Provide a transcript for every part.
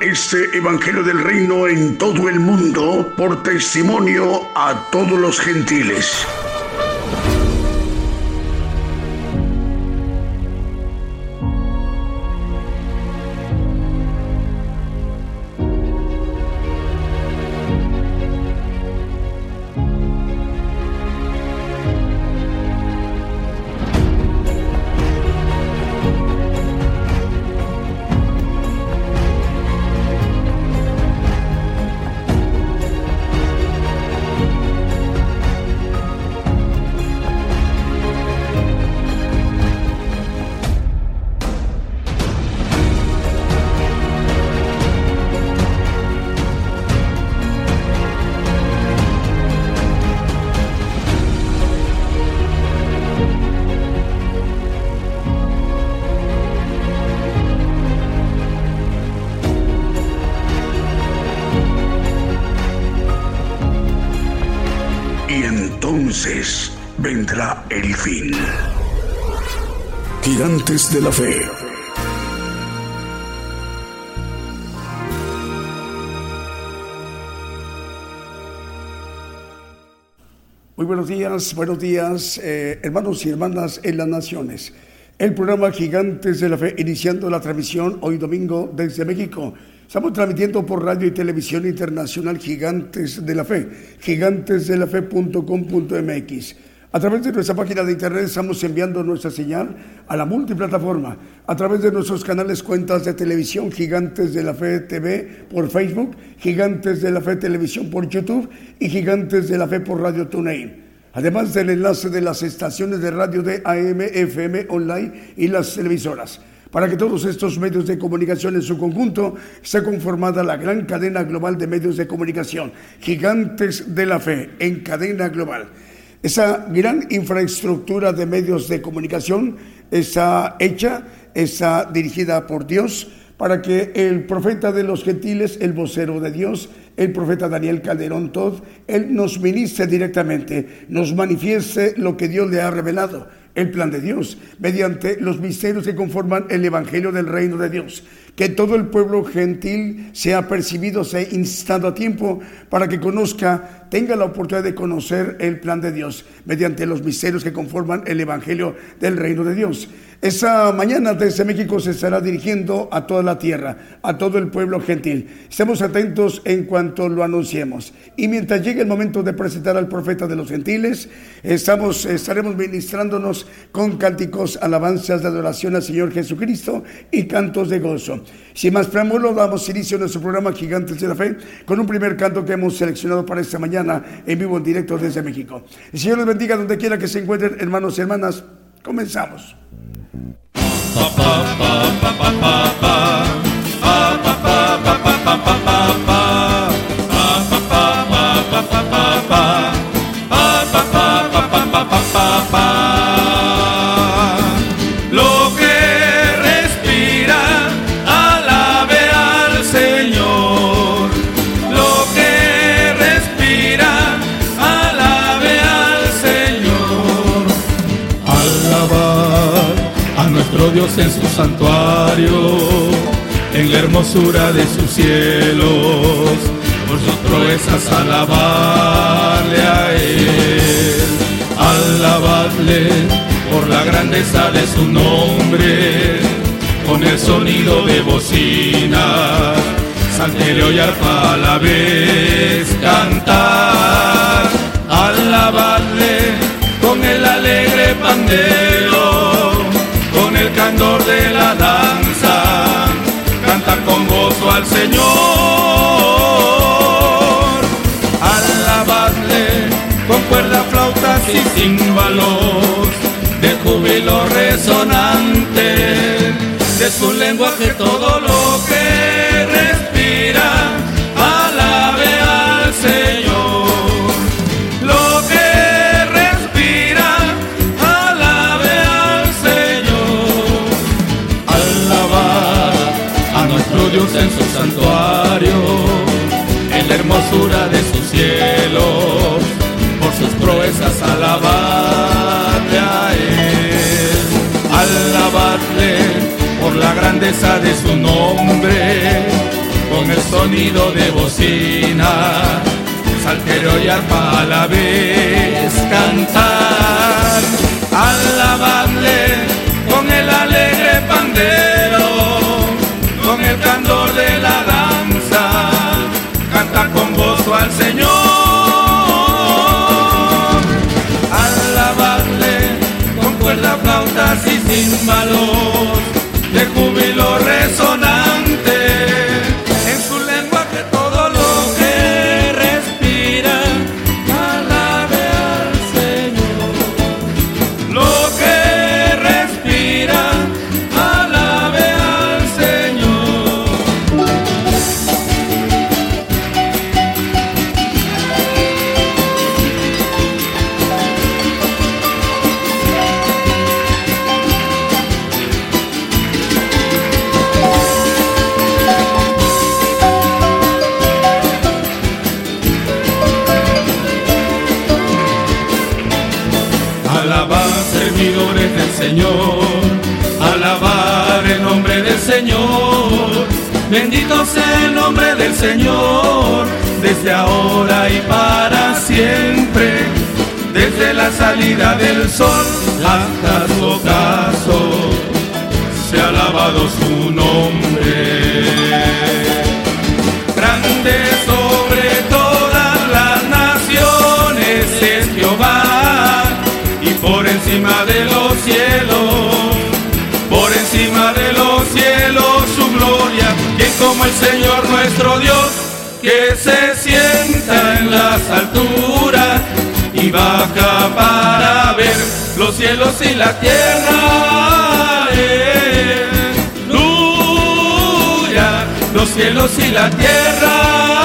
Este Evangelio del Reino en todo el mundo por testimonio a todos los gentiles. Muy buenos días, buenos días, eh, hermanos y hermanas en las naciones. El programa Gigantes de la Fe, iniciando la transmisión hoy domingo desde México. Estamos transmitiendo por radio y televisión internacional Gigantes de la Fe, gigantesdelafe.com.mx. A través de nuestra página de internet estamos enviando nuestra señal a la multiplataforma, a través de nuestros canales cuentas de televisión Gigantes de la Fe TV por Facebook, Gigantes de la Fe Televisión por YouTube y Gigantes de la Fe por Radio TuneIn. Además del enlace de las estaciones de radio de AM, FM, online y las televisoras para que todos estos medios de comunicación en su conjunto sea conformada la gran cadena global de medios de comunicación, gigantes de la fe en cadena global. Esa gran infraestructura de medios de comunicación está hecha, está dirigida por Dios para que el profeta de los gentiles, el vocero de Dios, el profeta Daniel Calderón Todd, él nos ministre directamente, nos manifieste lo que Dios le ha revelado el plan de Dios, mediante los misterios que conforman el Evangelio del Reino de Dios. Que todo el pueblo gentil sea percibido, sea instado a tiempo para que conozca, tenga la oportunidad de conocer el plan de Dios, mediante los misterios que conforman el Evangelio del Reino de Dios. Esa mañana desde México se estará dirigiendo a toda la tierra, a todo el pueblo gentil. Estemos atentos en cuanto lo anunciemos. Y mientras llegue el momento de presentar al profeta de los gentiles, estamos, estaremos ministrándonos con cánticos, alabanzas de adoración al Señor Jesucristo y cantos de gozo. Sin más preámbulo, damos inicio a nuestro programa Gigantes de la Fe con un primer canto que hemos seleccionado para esta mañana en vivo en directo desde México. El Señor les bendiga donde quiera que se encuentren, hermanos y hermanas. Comenzamos. En su santuario, en la hermosura de sus cielos, por sus proezas alabarle a Él, alabadle por la grandeza de su nombre, con el sonido de bocina, salterio y arpa a la vez cantar, alabadle con el alegre pandero al Señor, alabadle con cuerda, flautas y címbalos, de júbilo resonante, de su lenguaje todo lo que de su nombre, sonido de bocina, saltero y arpa a la vez cantar, alabarle con el alegre pandero, con el candor de la danza, canta con gozo al Señor. Alabarle con cuerdas, flautas y címbalos, de El nombre del Señor, desde ahora y para siempre, desde la salida del sol hasta su ocaso, se ha alabado su nombre el Señor nuestro Dios, que se sienta en las alturas y baja para ver los cielos y la tierra. Los cielos y la tierra.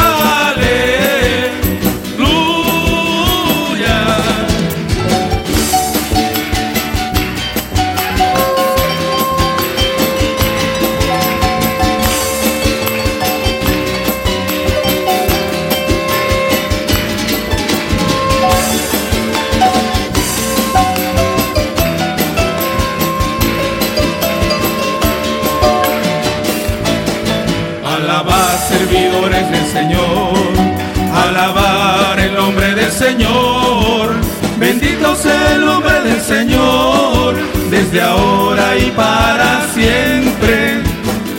Desde ahora y para siempre,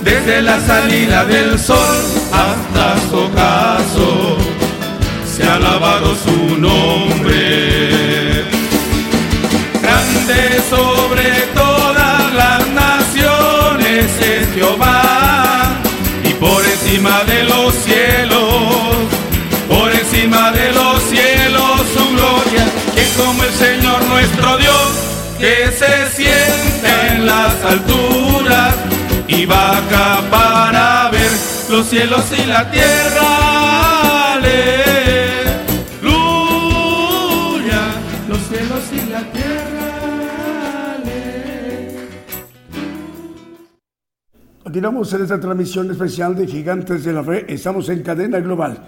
desde la salida del sol hasta su ocaso, se ha alabado su nombre. Grande sobre todas las naciones es Jehová y por encima de los cielos, por encima de los cielos su gloria, que como el Señor nuestro Dios, que sienta las alturas y baja para ver los cielos y la tierra. Aleluya, los cielos y la tierra. Continuamos en esta transmisión especial de Gigantes de la Fe. Estamos en cadena global.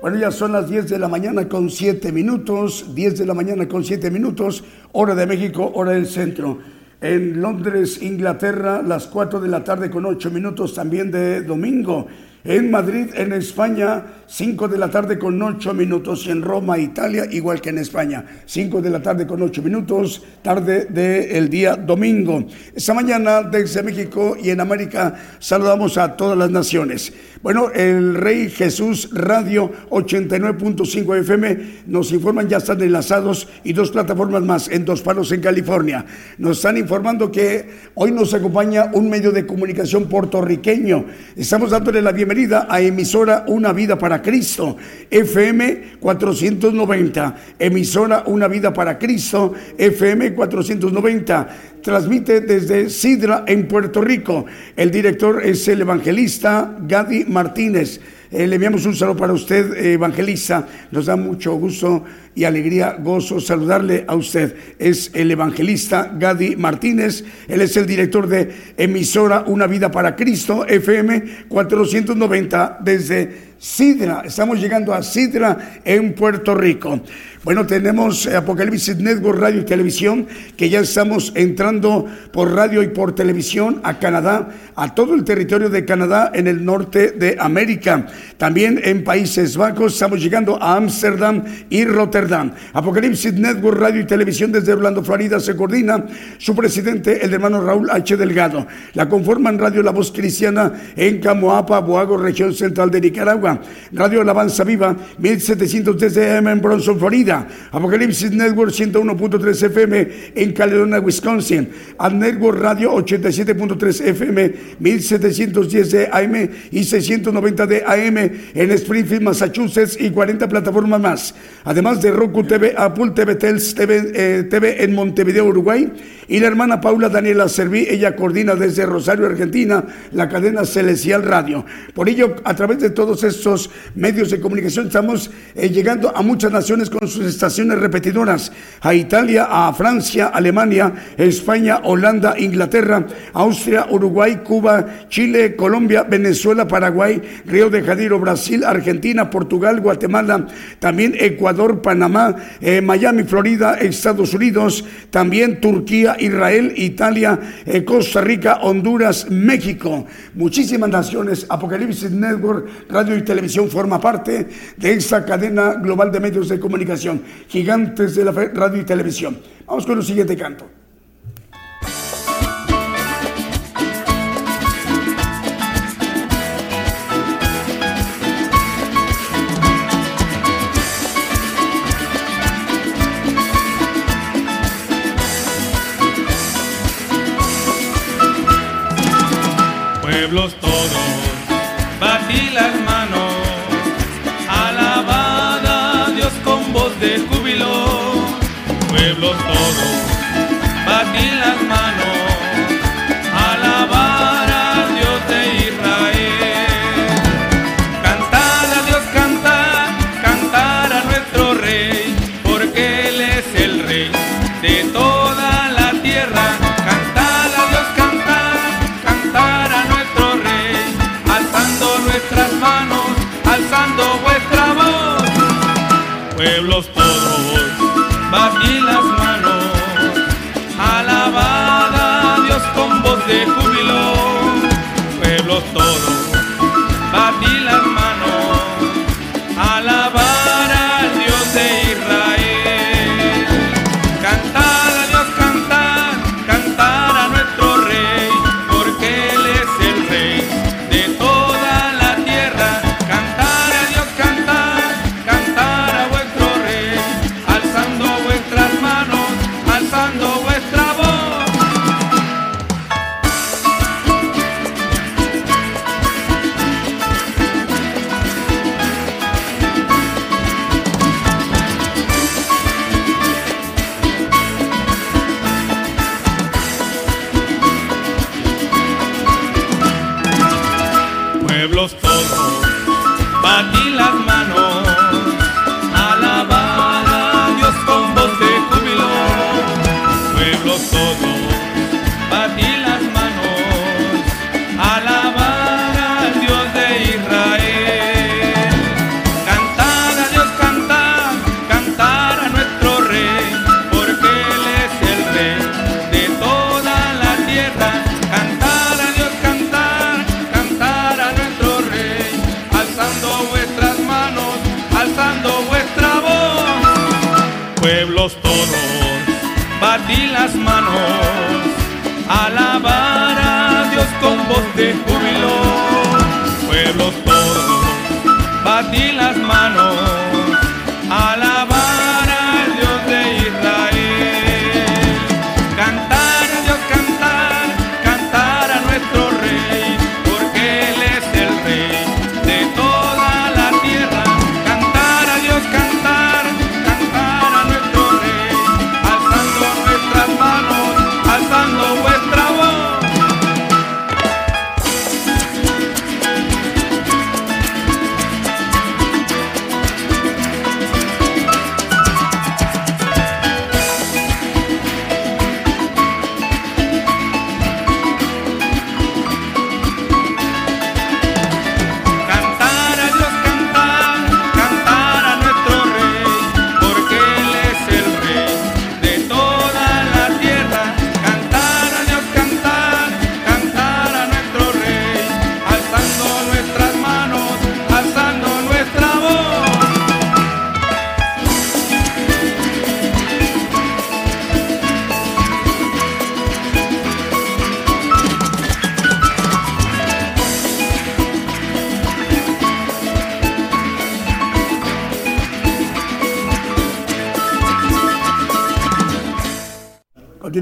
Bueno, ya son las 10 de la mañana con 7 minutos. 10 de la mañana con 7 minutos. Hora de México, hora del centro. En Londres, Inglaterra, las 4 de la tarde con 8 minutos también de domingo. En Madrid, en España, 5 de la tarde con 8 minutos. En Roma, Italia, igual que en España. 5 de la tarde con 8 minutos, tarde del día domingo. Esta mañana desde México y en América saludamos a todas las naciones. Bueno, el Rey Jesús Radio 89.5 FM nos informan, ya están enlazados y dos plataformas más en Dos Palos en California. Nos están informando que hoy nos acompaña un medio de comunicación puertorriqueño. Estamos dándole la bienvenida a emisora Una Vida para Cristo, FM 490. Emisora Una Vida para Cristo, FM 490 transmite desde Sidra en Puerto Rico. El director es el evangelista Gadi Martínez. Eh, le enviamos un saludo para usted, eh, evangelista. Nos da mucho gusto y alegría, gozo saludarle a usted. Es el evangelista Gadi Martínez. Él es el director de emisora Una Vida para Cristo, FM 490, desde Sidra. Estamos llegando a Sidra en Puerto Rico. Bueno, tenemos Apocalipsis Network Radio y Televisión, que ya estamos entrando por radio y por televisión a Canadá, a todo el territorio de Canadá en el norte de América. También en Países Bajos estamos llegando a Ámsterdam y Rotterdam. Apocalipsis Network Radio y Televisión desde Orlando, Florida, se coordina su presidente, el hermano Raúl H. Delgado. La conforman Radio La Voz Cristiana en Camoapa, Boago, región central de Nicaragua. Radio Alabanza Viva, 1710 AM en Bronson, Florida. Apocalipsis Network 101.3 FM en Caledonia, Wisconsin, Ad Network Radio 87.3 FM, 1710 de AM y 690 de AM en Springfield, Massachusetts y 40 plataformas más. Además de Roku TV, Apple TV, Tels TV, eh, en Montevideo, Uruguay y la hermana Paula Daniela Serví, ella coordina desde Rosario, Argentina, la cadena Celestial Radio. Por ello, a través de todos estos medios de comunicación estamos eh, llegando a muchas naciones con sus estaciones repetidoras, a Italia, a Francia, Alemania, España, Holanda, Inglaterra, Austria, Uruguay, Cuba, Chile, Colombia, Venezuela, Paraguay, Río de Janeiro, Brasil, Argentina, Portugal, Guatemala, también Ecuador, Panamá, eh, Miami, Florida, Estados Unidos, también Turquía, Israel, Italia, eh, Costa Rica, Honduras, México. Muchísimas naciones. Apocalipsis Network, radio y televisión forma parte de esta cadena global de medios de comunicación gigantes de la radio y televisión. Vamos con el siguiente canto. Pueblos todos, batí pueblos todos, batí las manos,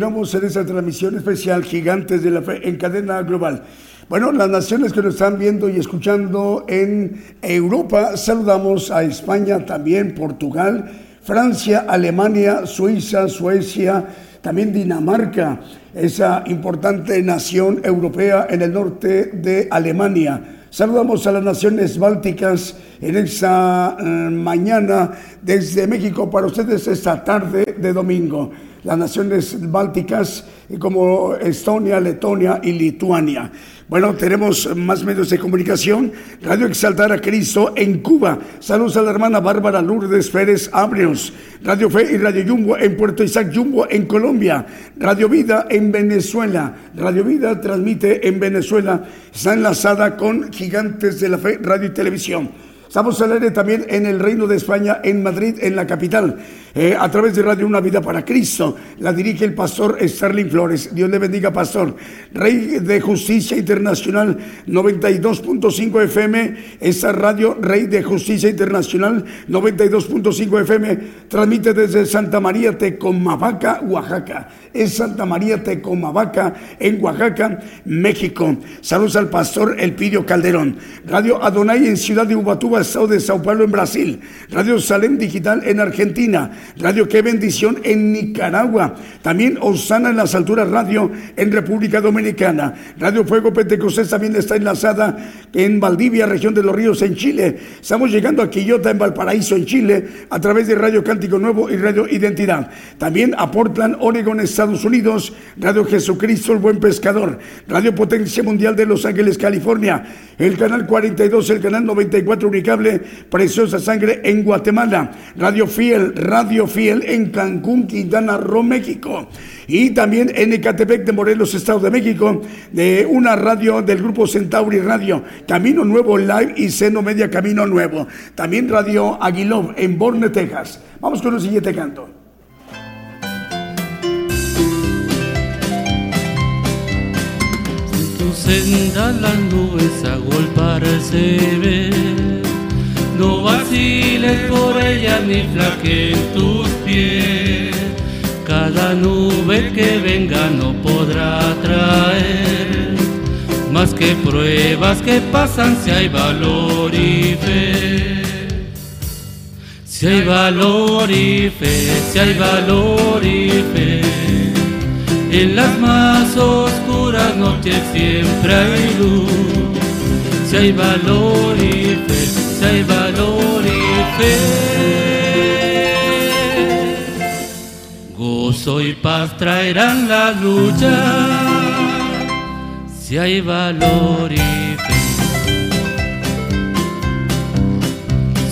Continuamos en esta transmisión especial Gigantes de la Fe en cadena global. Bueno, las naciones que nos están viendo y escuchando en Europa, saludamos a España, también Portugal, Francia, Alemania, Suiza, Suecia, también Dinamarca, esa importante nación europea en el norte de Alemania. Saludamos a las naciones bálticas en esta eh, mañana desde México para ustedes esta tarde de domingo. Las naciones bálticas como Estonia, Letonia y Lituania. Bueno, tenemos más medios de comunicación. Radio Exaltar a Cristo en Cuba. Saludos a la hermana Bárbara Lourdes Pérez Abrios. Radio Fe y Radio Jumbo en Puerto Isaac Jumbo en Colombia. Radio Vida en Venezuela. Radio Vida transmite en Venezuela. Está enlazada con Gigantes de la Fe, Radio y Televisión. Estamos al aire también en el Reino de España, en Madrid, en la capital, eh, a través de Radio Una Vida para Cristo. La dirige el pastor Starling Flores. Dios le bendiga, pastor. Rey de Justicia Internacional 92.5 FM. Esa radio Rey de Justicia Internacional 92.5 FM transmite desde Santa María Tecomavaca, Oaxaca. Es Santa María Tecomavaca en Oaxaca, México. Saludos al pastor Elpidio Calderón. Radio Adonai en Ciudad de Ubatuba Estado de Sao Paulo en Brasil, Radio Salem Digital en Argentina, Radio Qué Bendición en Nicaragua, también Osana en las Alturas Radio en República Dominicana, Radio Fuego Pentecostés también está enlazada en Valdivia, región de los Ríos en Chile. Estamos llegando a Quillota en Valparaíso en Chile a través de Radio Cántico Nuevo y Radio Identidad. También a Portland, Oregon, Estados Unidos, Radio Jesucristo el Buen Pescador, Radio Potencia Mundial de Los Ángeles, California, el canal 42, el canal 94 Unicable Preciosa Sangre en Guatemala, Radio Fiel, Radio Fiel en Cancún, Quintana Roo, México. Y también en Ecatepec de Morelos, Estado de México, de una radio del grupo Centauri Radio, Camino Nuevo Live y Seno Media Camino Nuevo. También Radio Aguilov en Borne, Texas. Vamos con el siguiente canto. tu senda las no vaciles por ella ni flaqueen tus pies. Cada nube que venga no podrá traer más que pruebas que pasan si hay valor y fe. Si hay valor y fe, si hay valor y fe. En las más oscuras noches siempre hay luz. Si hay valor y fe, si hay valor y fe. Gozo y paz traerán la lucha, si hay valor y fe.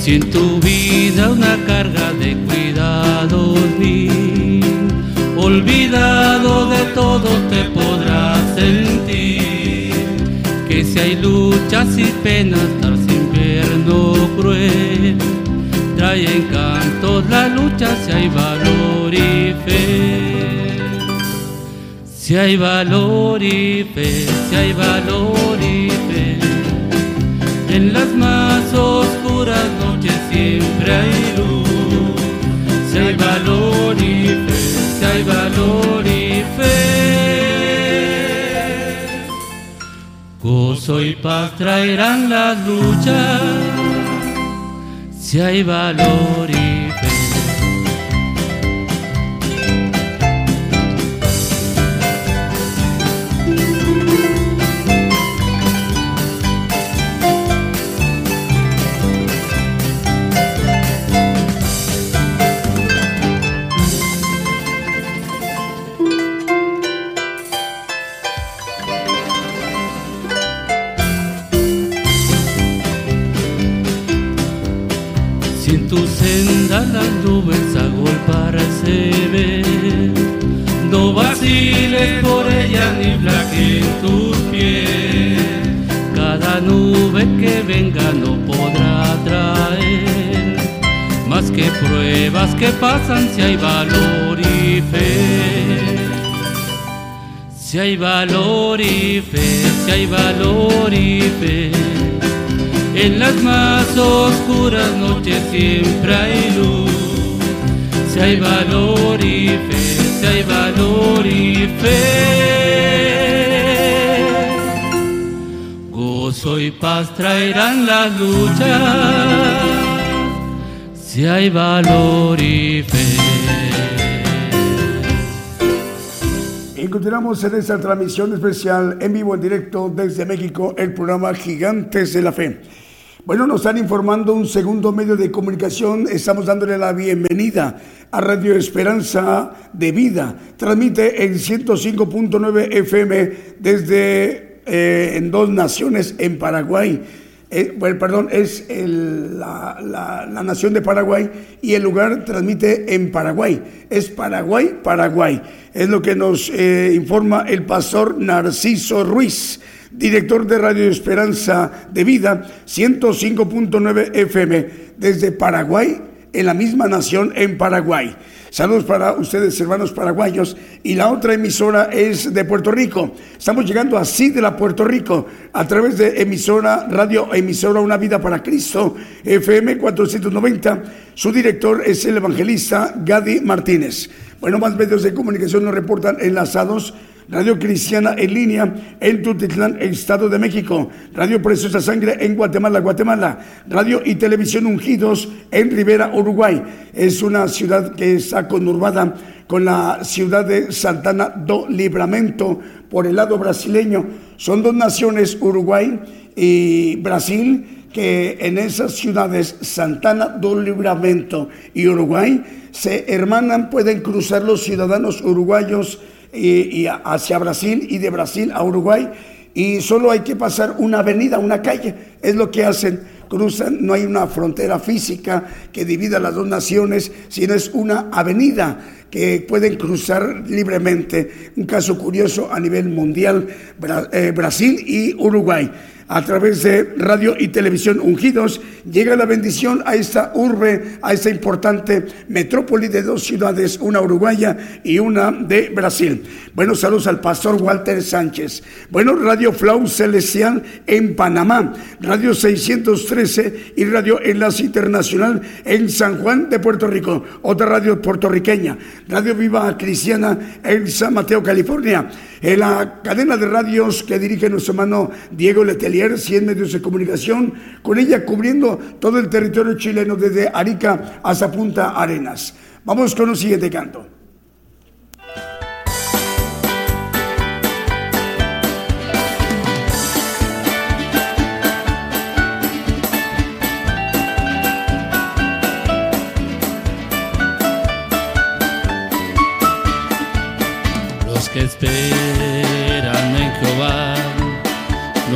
Si en tu vida una carga de cuidados ni olvidado de todo te podrás sentir, que si hay luchas y penas, infierno cruel. Trae encantos la lucha si hay valor y fe. Si hay valor y fe, si hay valor y fe. En las más oscuras noches siempre hay luz. Si hay valor y fe, si hay valor y fe. Gozo y paz traerán las luchas si hay valor por ella ni en tus pies. Cada nube que venga no podrá traer más que pruebas que pasan si hay valor y fe. Si hay valor y fe, si hay valor y fe. En las más oscuras noches siempre hay luz. Si hay valor y fe hay valor y fe. Gozo y paz traerán las luchas, si hay valor y fe. Y continuamos en esta transmisión especial en vivo, en directo desde México, el programa Gigantes de la Fe. Bueno, nos están informando un segundo medio de comunicación. Estamos dándole la bienvenida a Radio Esperanza de Vida. Transmite en 105.9 FM desde eh, en dos naciones en Paraguay. Eh, bueno, perdón, es la, nación de Paraguay y el lugar transmite en Paraguay. Es Paraguay, Paraguay. Es lo que nos eh, informa el pastor Narciso Ruiz director de Radio Esperanza de Vida, 105.9 FM, desde Paraguay, en la misma nación, en Paraguay. Saludos para ustedes, hermanos paraguayos. Y la otra emisora es de Puerto Rico. Estamos llegando así de la Puerto Rico a través de emisora, radio emisora Una Vida para Cristo, FM 490. Su director es el evangelista Gadi Martínez. Bueno, más medios de comunicación nos reportan enlazados Radio Cristiana en línea en Tutitlán, Estado de México, Radio Preciosa Sangre en Guatemala, Guatemala, Radio y Televisión Ungidos en Rivera, Uruguay. Es una ciudad que está conurbada con la ciudad de Santana do Libramento por el lado brasileño. Son dos naciones, Uruguay y Brasil, que en esas ciudades, Santana do Libramento y Uruguay, se hermanan, pueden cruzar los ciudadanos uruguayos y, hacia Brasil y de Brasil a Uruguay y solo hay que pasar una avenida, una calle, es lo que hacen, cruzan, no hay una frontera física que divida las dos naciones, sino es una avenida que pueden cruzar libremente. Un caso curioso a nivel mundial, eh, Brasil y Uruguay a través de radio y televisión ungidos, llega la bendición a esta urbe, a esta importante metrópoli de dos ciudades, una uruguaya y una de Brasil. Buenos saludos al pastor Walter Sánchez. Bueno, Radio Flau Celestial en Panamá, Radio 613 y Radio Enlace Internacional en San Juan de Puerto Rico, otra radio puertorriqueña, Radio Viva Cristiana en San Mateo, California en la cadena de radios que dirige nuestro hermano Diego Letelier, 100 medios de comunicación, con ella cubriendo todo el territorio chileno desde Arica hasta Punta Arenas. Vamos con un siguiente canto.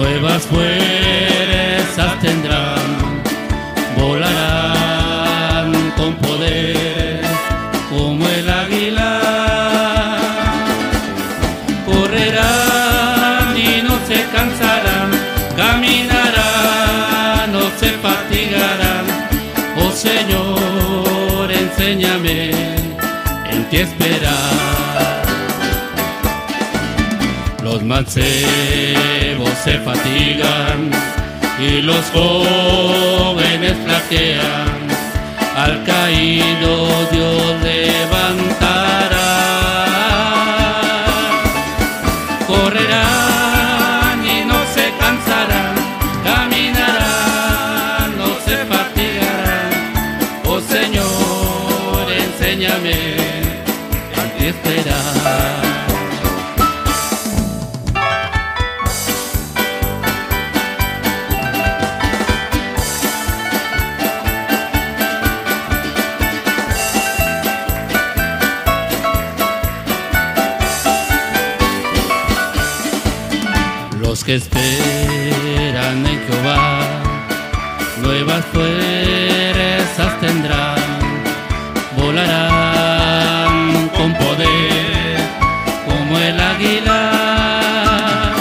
Nuevas fuerzas tendrán, volarán mancebos se fatigan y los jóvenes flaquean. Al caído Dios levantará. Que esperan en Jehová, nuevas fuerzas tendrán, volarán con poder como el águila,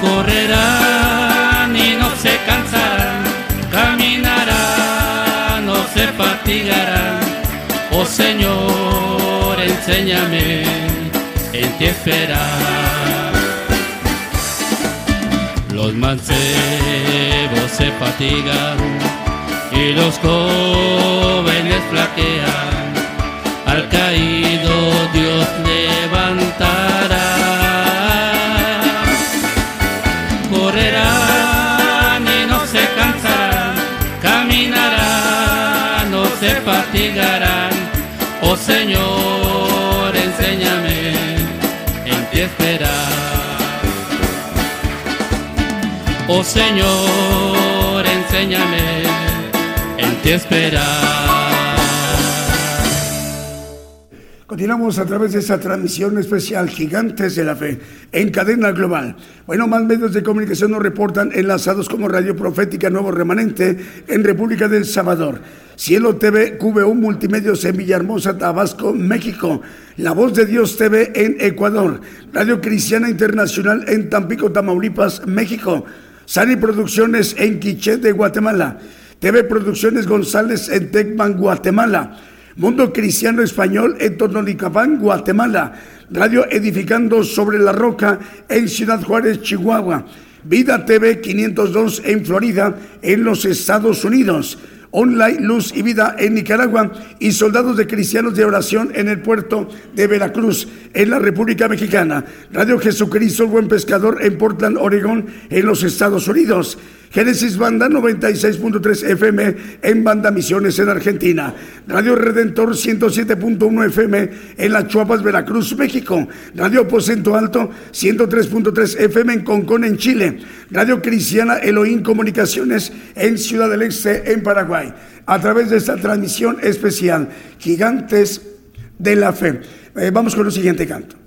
correrán y no se cansarán, caminarán, no se fatigarán. Oh Señor, enséñame en ti esperar. Mancebos se fatigan y los jóvenes flaquean. Al caído Dios levantará. Correrán y no se cansarán, caminarán, no se fatigarán. Oh Señor, Oh Señor, enséñame en ti esperar. Continuamos a través de esta transmisión especial Gigantes de la Fe en cadena global. Bueno, más medios de comunicación nos reportan enlazados como Radio Profética Nuevo Remanente en República del Salvador. Cielo TV, QV1 Multimedios en Villahermosa, Tabasco, México. La Voz de Dios TV en Ecuador. Radio Cristiana Internacional en Tampico, Tamaulipas, México. Sani Producciones en Quiché de Guatemala. TV Producciones González en Tecman, Guatemala. Mundo Cristiano Español en Totonicapán, Guatemala. Radio Edificando sobre la Roca en Ciudad Juárez, Chihuahua. Vida TV 502 en Florida, en los Estados Unidos. Online Luz y Vida en Nicaragua y Soldados de Cristianos de Oración en el puerto de Veracruz, en la República Mexicana. Radio Jesucristo, el Buen Pescador en Portland, Oregón, en los Estados Unidos. Génesis Banda 96.3 FM en Banda Misiones en Argentina. Radio Redentor 107.1 FM en La Chuapas, Veracruz, México. Radio Aposento Alto 103.3 FM en Concón, en Chile. Radio Cristiana Elohim Comunicaciones en Ciudad del Este, en Paraguay. A través de esta transmisión especial, Gigantes de la Fe. Eh, vamos con el siguiente canto.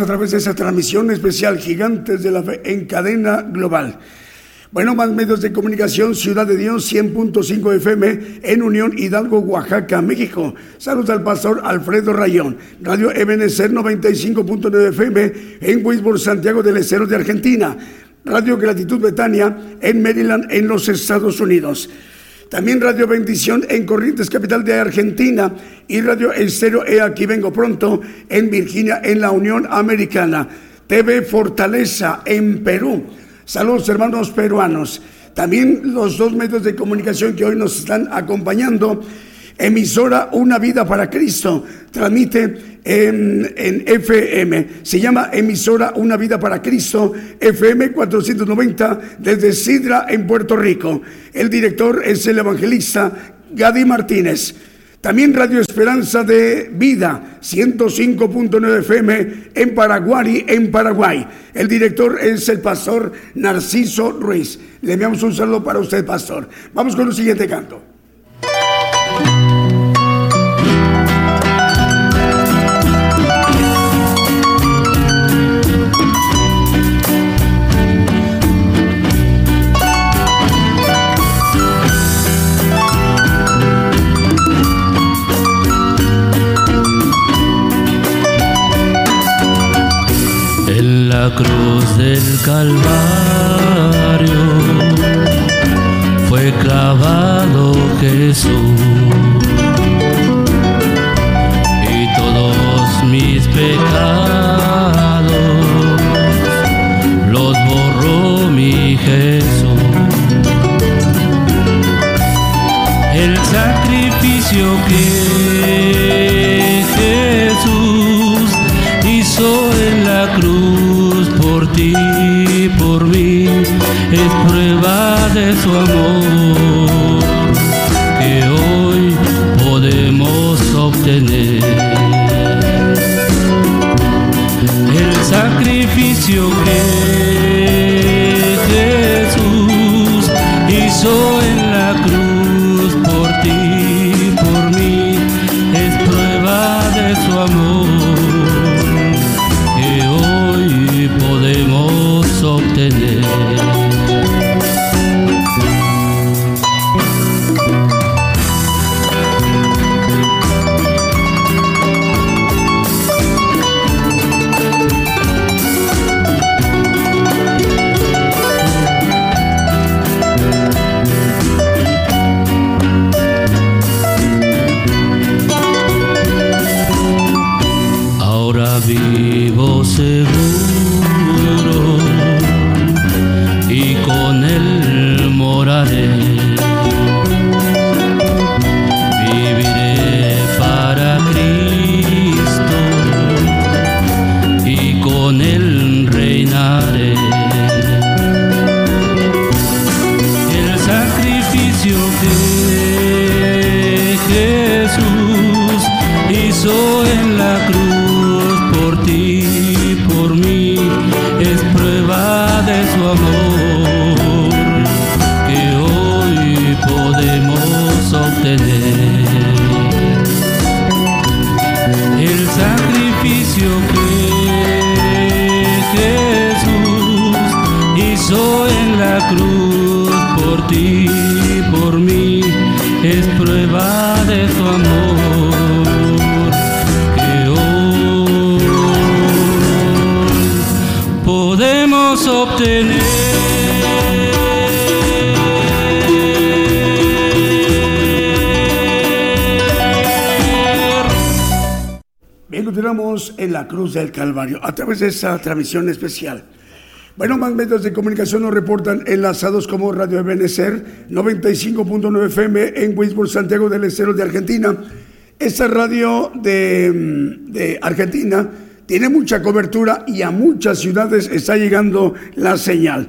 A través de esa transmisión especial Gigantes de la Fe en cadena global. Bueno, más medios de comunicación, Ciudad de Dios 100.5 FM en Unión Hidalgo, Oaxaca, México. Saludos al pastor Alfredo Rayón. Radio Ebenezer 95.9 FM en Wisborne, Santiago del Estero de Argentina. Radio Gratitud Betania en Maryland, en los Estados Unidos. También Radio Bendición en Corrientes, capital de Argentina, y Radio Estéreo E Aquí Vengo Pronto en Virginia, en la Unión Americana. TV Fortaleza en Perú. Saludos hermanos peruanos. También los dos medios de comunicación que hoy nos están acompañando. Emisora Una Vida para Cristo transmite en, FM. Se llama Emisora Una Vida para Cristo, FM 490 desde Sidra en Puerto Rico. El director es el evangelista Gadi Martínez. También Radio Esperanza de Vida, 105.9 FM en Paraguay, en Paraguay. El director es el pastor Narciso Ruiz. Le enviamos un saludo para usted, pastor. Vamos con el siguiente canto. La cruz del Calvario fue clavado Jesús pecados los borró mi Jesús. El sacrificio que Jesús hizo en la cruz ti, por mí, es prueba de su amor sacrificio que cruz del Calvario a través de esa transmisión especial. Bueno, más medios de comunicación nos reportan enlazados como Radio Ebenecer 95.9 FM en Wisborne, Santiago del Estero de Argentina. Esta radio de, de Argentina tiene mucha cobertura y a muchas ciudades está llegando la señal.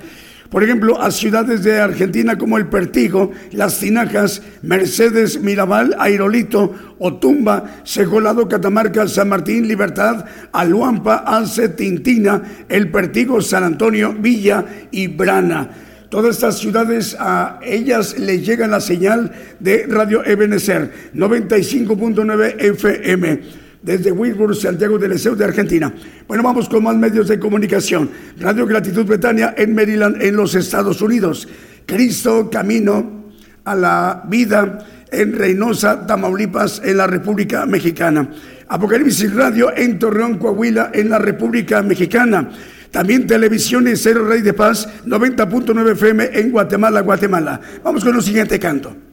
Por ejemplo, a ciudades de Argentina como El Pertigo, Las Tinajas, Mercedes, Mirabal, Airolito, Otumba, Sejolado, Catamarca, San Martín, Libertad, Aluampa, Alce, Tintina, El Pertigo, San Antonio, Villa y Brana. Todas estas ciudades, a ellas les llega la señal de Radio Ebenezer, 95.9 FM. Desde Wilbur, Santiago del Estero de Argentina. Bueno, vamos con más medios de comunicación. Radio Gratitud Betania en Maryland, en los Estados Unidos. Cristo Camino a la Vida en Reynosa, Tamaulipas, en la República Mexicana. Apocalipsis Radio en Torreón, Coahuila, en la República Mexicana. También Televisiones Cero Rey de Paz, 90.9 FM en Guatemala, Guatemala. Vamos con el siguiente canto.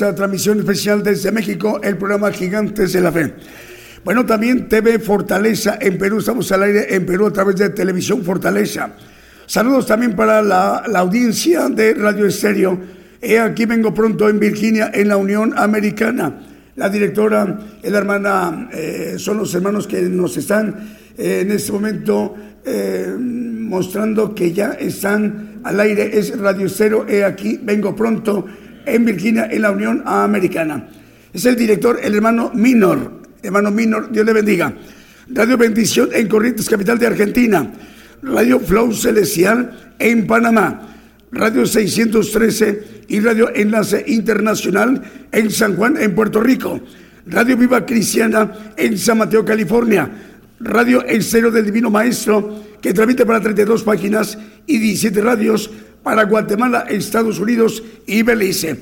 Esta transmisión especial desde México el programa Gigantes de la Fe. Bueno, también TV Fortaleza en Perú, estamos al aire en Perú a través de Televisión Fortaleza. Saludos también para la, audiencia de Radio Estéreo. He aquí vengo pronto en Virginia, en la Unión Americana. La directora la hermana eh, son los hermanos que nos están eh, en este momento eh, mostrando que ya están al aire. Es Radio Cero, he aquí, vengo pronto en Virginia, en la Unión Americana. Es el director, el hermano Minor. Hermano Minor, Dios le bendiga. Radio Bendición en Corrientes, capital de Argentina. Radio Flow Celestial en Panamá. Radio 613 y Radio Enlace Internacional en San Juan, en Puerto Rico. Radio Viva Cristiana en San Mateo, California. Radio El Cero del Divino Maestro, que transmite para 32 páginas y 17 radios para Guatemala, Estados Unidos y Belice.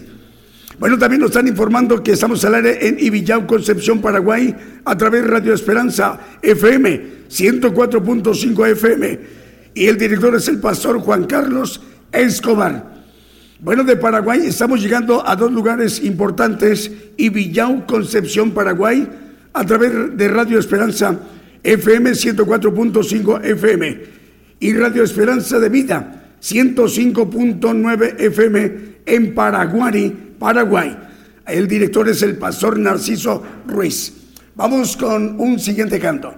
Bueno, también nos están informando que estamos al aire en Ibillau, Concepción, Paraguay, a través de Radio Esperanza FM 104.5 FM. Y el director es el pastor Juan Carlos Escobar. Bueno, de Paraguay estamos llegando a dos lugares importantes, Ibillau, Concepción, Paraguay, a través de Radio Esperanza FM 104.5 FM y Radio Esperanza de Vida 105.9 FM en Paraguay, Paraguay. El director es el pastor Narciso Ruiz. Vamos con un siguiente canto.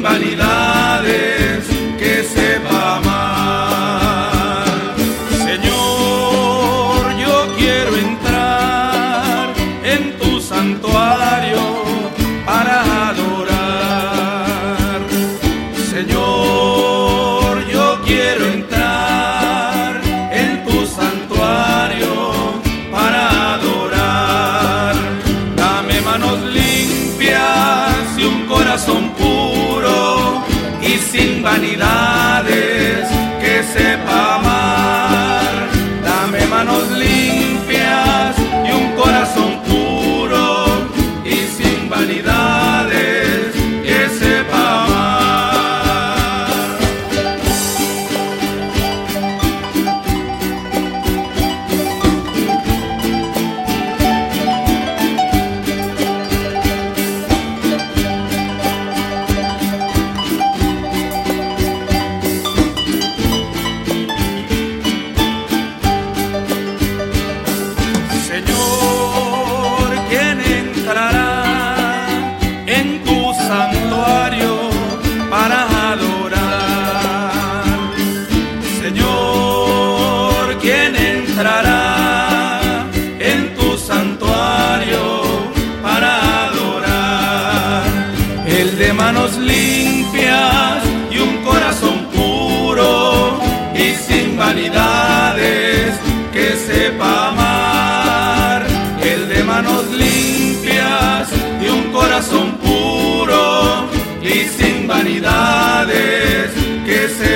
Kimbalila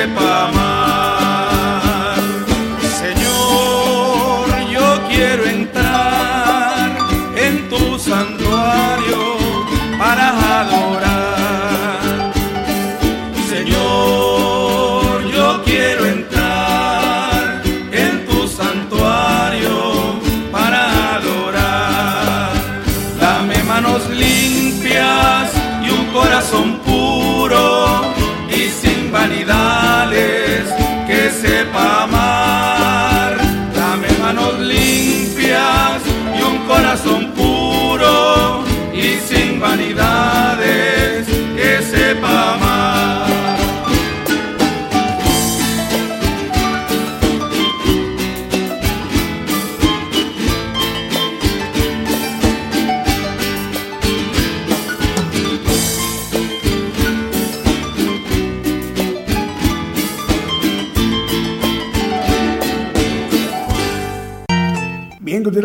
Epa, mano.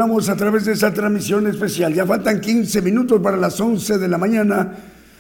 A través de esa transmisión especial. Ya faltan 15 minutos para las 11 de la mañana,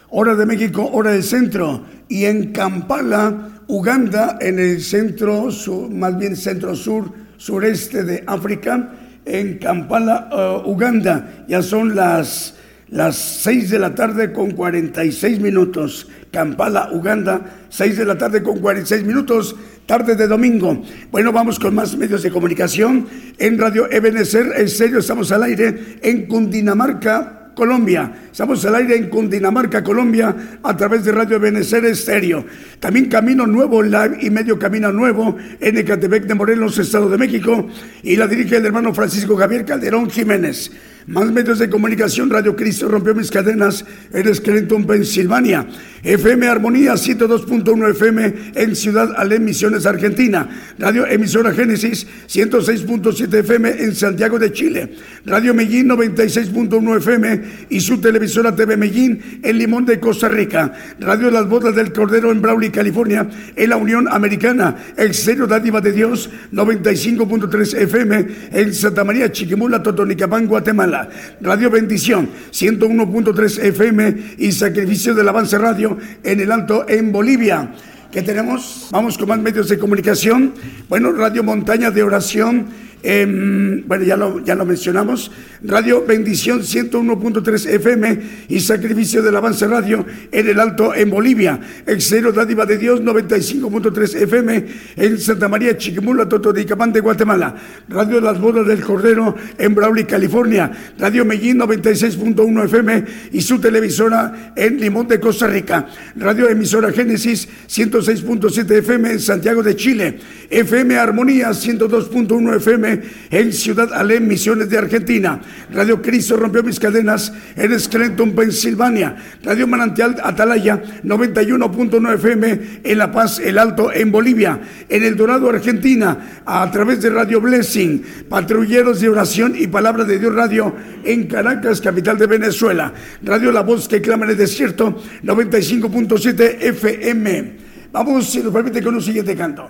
hora de México, hora del centro. Y en Kampala, Uganda, en el centro, más bien centro sur, sureste de África, en Kampala, uh, Uganda, ya son las, las 6 de la tarde con 46 minutos. Kampala, Uganda, 6 de la tarde con 46 minutos tarde de domingo. Bueno, vamos con más medios de comunicación. En Radio Ebenezer, en serio, estamos al aire en Cundinamarca, Colombia. Estamos al aire en Cundinamarca, Colombia, a través de Radio Benecer Estéreo. También Camino Nuevo Live y Medio Camino Nuevo en Ecatepec de Morelos, Estado de México. Y la dirige el hermano Francisco Javier Calderón Jiménez. Más medios de comunicación, Radio Cristo rompió mis cadenas en Scranton, Pensilvania. FM Armonía 102.1 FM en Ciudad Alem, Misiones, Argentina. Radio Emisora Génesis 106.7 FM en Santiago de Chile. Radio Medellín 96.1 FM y su televisora TV Medellín en Limón de Costa Rica. Radio Las Bodas del Cordero en Brawley, California, en la Unión Americana. Exterior Dádiva de Dios 95.3 FM en Santa María, Chiquimula, Totonicapán, Guatemala. Radio Bendición 101.3 FM y Sacrificio del Avance Radio en el Alto en Bolivia. ¿Qué tenemos? Vamos con más medios de comunicación. Bueno, Radio Montaña de Oración Em, bueno, ya lo, ya lo mencionamos, Radio Bendición 101.3 FM y Sacrificio del Avance Radio en el Alto en Bolivia, Exero Dádiva de Dios 95.3 FM en Santa María Chiquimula, Totonicapán de Guatemala, Radio Las Bodas del Cordero en Brawley, California, Radio Medellín 96.1 FM y su televisora en Limón de Costa Rica, Radio Emisora Génesis 106.7 FM en Santiago de Chile, FM Armonía 102.1 FM en Ciudad Alem, Misiones de Argentina. Radio Cristo rompió mis cadenas en Scranton, Pensilvania. Radio Manantial Atalaya 91.9 FM en La Paz, El Alto, en Bolivia. En El Dorado, Argentina, a través de Radio Blessing. Patrulleros de Oración y Palabra de Dios Radio en Caracas, capital de Venezuela. Radio La Voz que clama en el desierto 95.7 FM. Vamos, si nos permite, con un siguiente canto.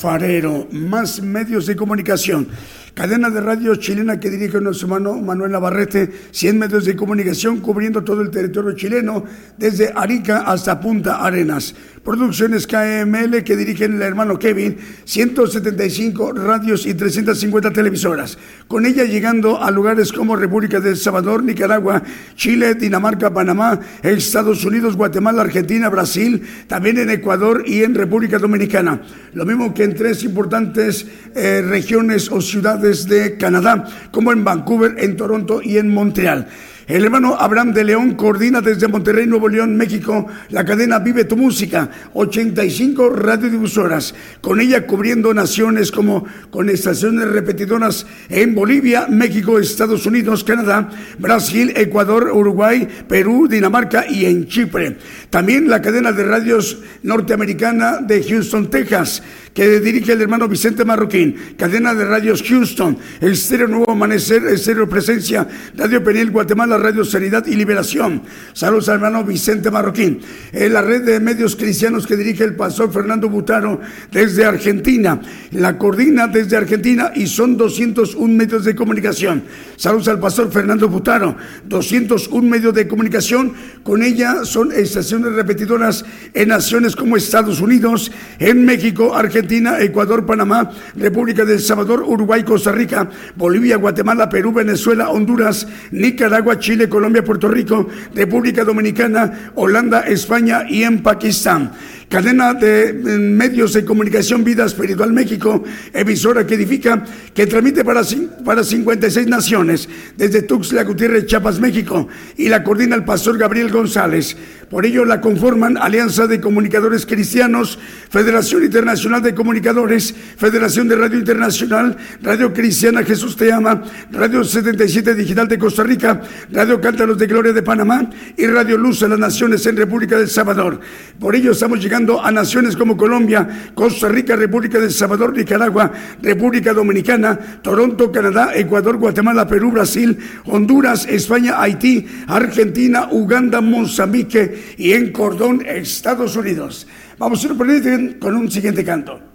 Alfarero, más medios de comunicación. Cadena de radio chilena que dirige nuestro hermano Manuel Navarrete, 100 medios de comunicación cubriendo todo el territorio chileno, desde Arica hasta Punta Arenas. Producciones KML que dirigen el hermano Kevin, 175 radios y 350 televisoras. Con ella llegando a lugares como República de El Salvador, Nicaragua, Chile, Dinamarca, Panamá, Estados Unidos, Guatemala, Argentina, Brasil, también en Ecuador y en República Dominicana. Lo mismo que en tres importantes eh, regiones o ciudades de Canadá, como en Vancouver, en Toronto y en Montreal. El hermano Abraham de León coordina desde Monterrey, Nuevo León, México, la cadena Vive tu Música, 85 radiodifusoras, con ella cubriendo naciones como con estaciones repetidoras en Bolivia, México, Estados Unidos, Canadá, Brasil, Ecuador, Uruguay, Perú, Dinamarca y en Chipre. También la cadena de radios norteamericana de Houston, Texas, que dirige el hermano Vicente Marroquín, cadena de radios Houston, el Estéreo Nuevo Amanecer, Estéreo Presencia, Radio Penil Guatemala, Radio Sanidad y Liberación. Saludos al hermano Vicente Marroquín. La red de medios cristianos que dirige el pastor Fernando Butaro desde Argentina. La coordina desde Argentina y son 201 medios de comunicación. Saludos al pastor Fernando Butaro. 201 medios de comunicación. Con ella son estaciones repetidoras en naciones como Estados Unidos, en México, Argentina, Argentina, Ecuador, Panamá, República del Salvador, Uruguay, Costa Rica, Bolivia, Guatemala, Perú, Venezuela, Honduras, Nicaragua, Chile, Colombia, Puerto Rico, República Dominicana, Holanda, España y en Pakistán cadena de medios de comunicación Vida Espiritual México, emisora que edifica, que transmite para, para 56 naciones, desde Tuxtla Gutiérrez, Chiapas, México, y la coordina el pastor Gabriel González. Por ello la conforman Alianza de Comunicadores Cristianos, Federación Internacional de Comunicadores, Federación de Radio Internacional, Radio Cristiana Jesús Te Ama, Radio 77 Digital de Costa Rica, Radio Cántaros de Gloria de Panamá y Radio Luz a las Naciones en República del Salvador. Por ello estamos llegando a naciones como Colombia, Costa Rica, República de Salvador, Nicaragua, República Dominicana, Toronto, Canadá, Ecuador, Guatemala, Perú, Brasil, Honduras, España, Haití, Argentina, Uganda, Mozambique y en Cordón, Estados Unidos. Vamos a ir con un siguiente canto.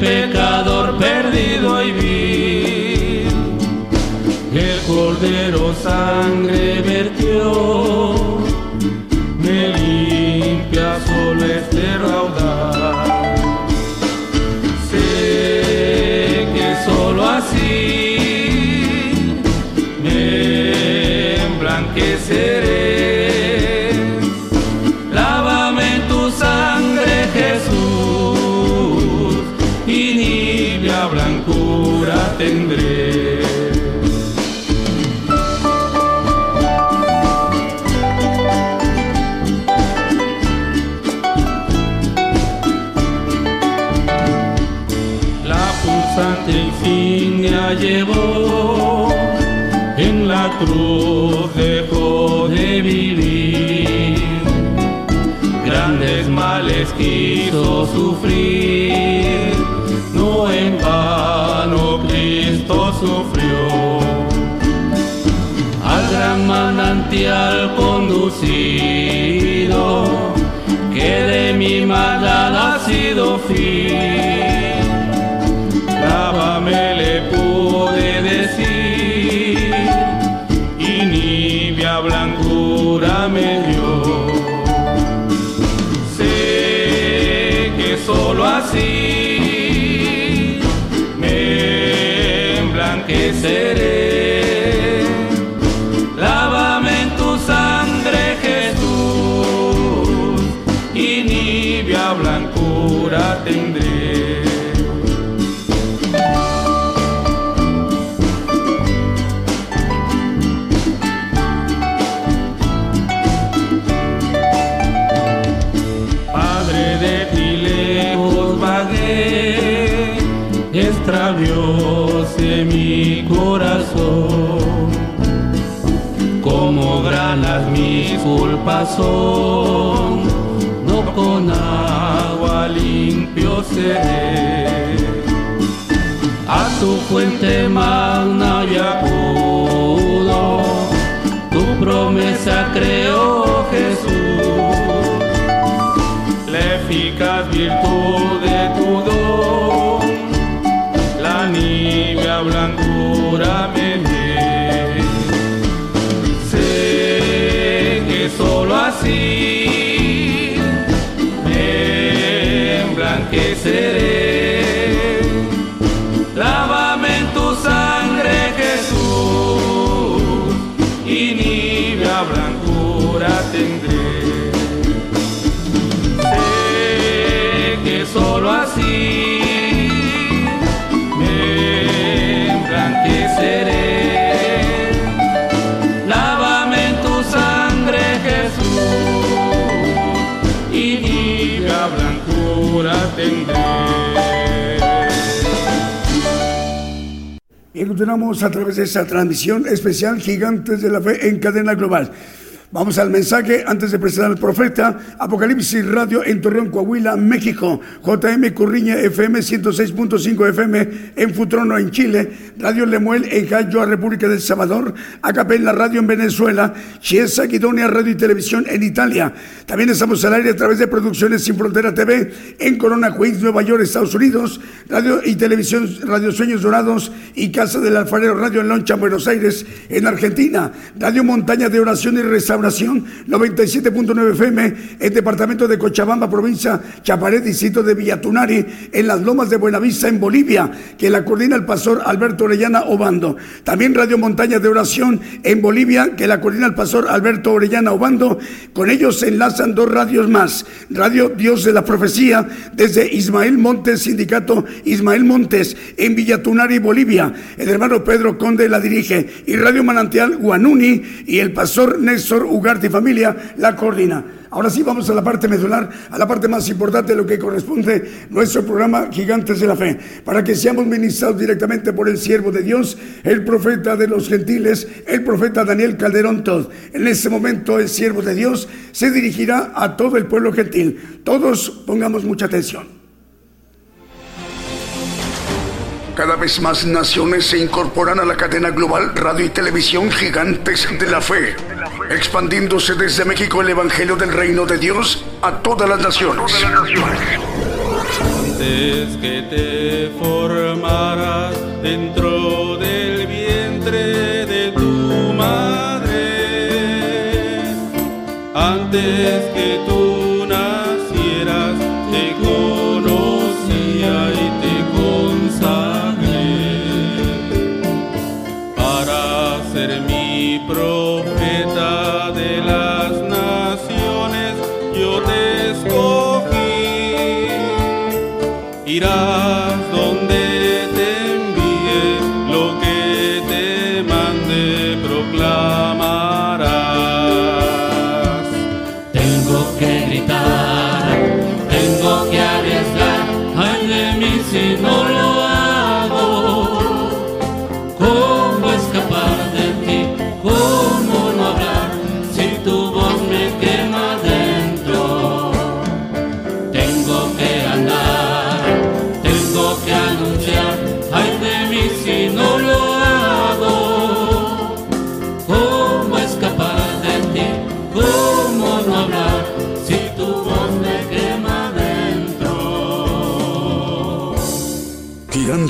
Pecador perdido y vil. El cordero sangre vertió, quiso sufrir, no en vano sufrió. Al gran manantial conducido, que de mi maldad ha sido fin. Lávame le pude decir, y nibia blancura me que culpas son, no con agua limpio seré. A tu fuente magna y acudo, tu promesa creo Jesús. La eficaz virtud city. A través de esta transmisión especial Gigantes de la Fe en cadena global. Vamos al mensaje antes de presentar al profeta. Apocalipsis Radio en Torreón, Coahuila, México. JM Curriña FM 106.5 FM en Futrono, en Chile. Radio Lemuel en Cayoa, República del Salvador. Acapella Radio en Venezuela. Chiesa Guidonia Radio y Televisión en Italia. También estamos al aire a través de Producciones Sin Frontera TV en Corona, Queens, Nueva York, Estados Unidos. Radio y Televisión Radio Sueños Dorados y Casa del Alfarero Radio en Loncha, Buenos Aires, en Argentina. Radio Montaña de Oración y Restauración 97.9 FM en departamento de Cochabamba, provincia Chaparet, distrito de Villatunari, en las lomas de Buenavista, en Bolivia, que la coordina el pastor Alberto Orellana Obando. También Radio Montaña de Oración en Bolivia, que la coordina el pastor Alberto Orellana Obando. Con ellos se enlazan dos radios más. Radio Dios de la Profecía, desde Ismael Montes, sindicato Ismael Montes, en Villatunari, Bolivia. El hermano Pedro Conde la dirige. Y Radio Manantial Guanuni y el pastor Néstor Ugarte y familia la coordina. Ahora sí vamos a la parte medular, a la parte más importante de lo que corresponde nuestro programa Gigantes de la Fe, para que seamos ministrados directamente por el siervo de Dios, el profeta de los gentiles, el profeta Daniel Calderón Todd. En este momento el siervo de Dios se dirigirá a todo el pueblo gentil. Todos pongamos mucha atención. Cada vez más naciones se incorporan a la cadena global radio y televisión Gigantes de la Fe, expandiéndose desde México el Evangelio del Reino de Dios a todas las naciones. Antes que te formaras dentro del vientre de tu madre, antes que tú mirar.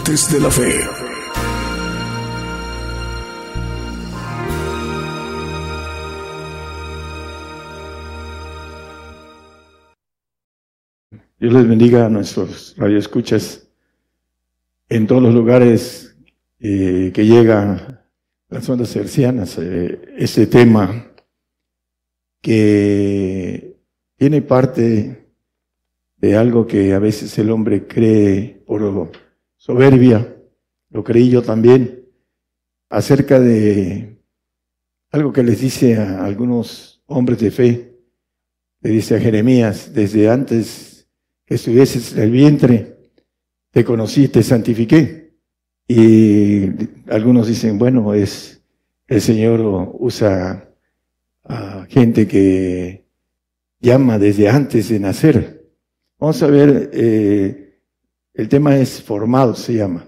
Gigantes de la Fe. Dios les bendiga a nuestros radioescuchas en todos los lugares eh, que llegan las ondas hercianas. eh, este tema que tiene parte de algo que a veces el hombre cree por soberbia, lo creí yo también, acerca de algo que les dice a algunos hombres de fe, le dice a Jeremías, desde antes que estuvieses en el vientre, te conocí, te santifiqué. Y algunos dicen, bueno, es el Señor usa a gente que llama desde antes de nacer. Vamos a ver, eh, el tema es formados, se llama.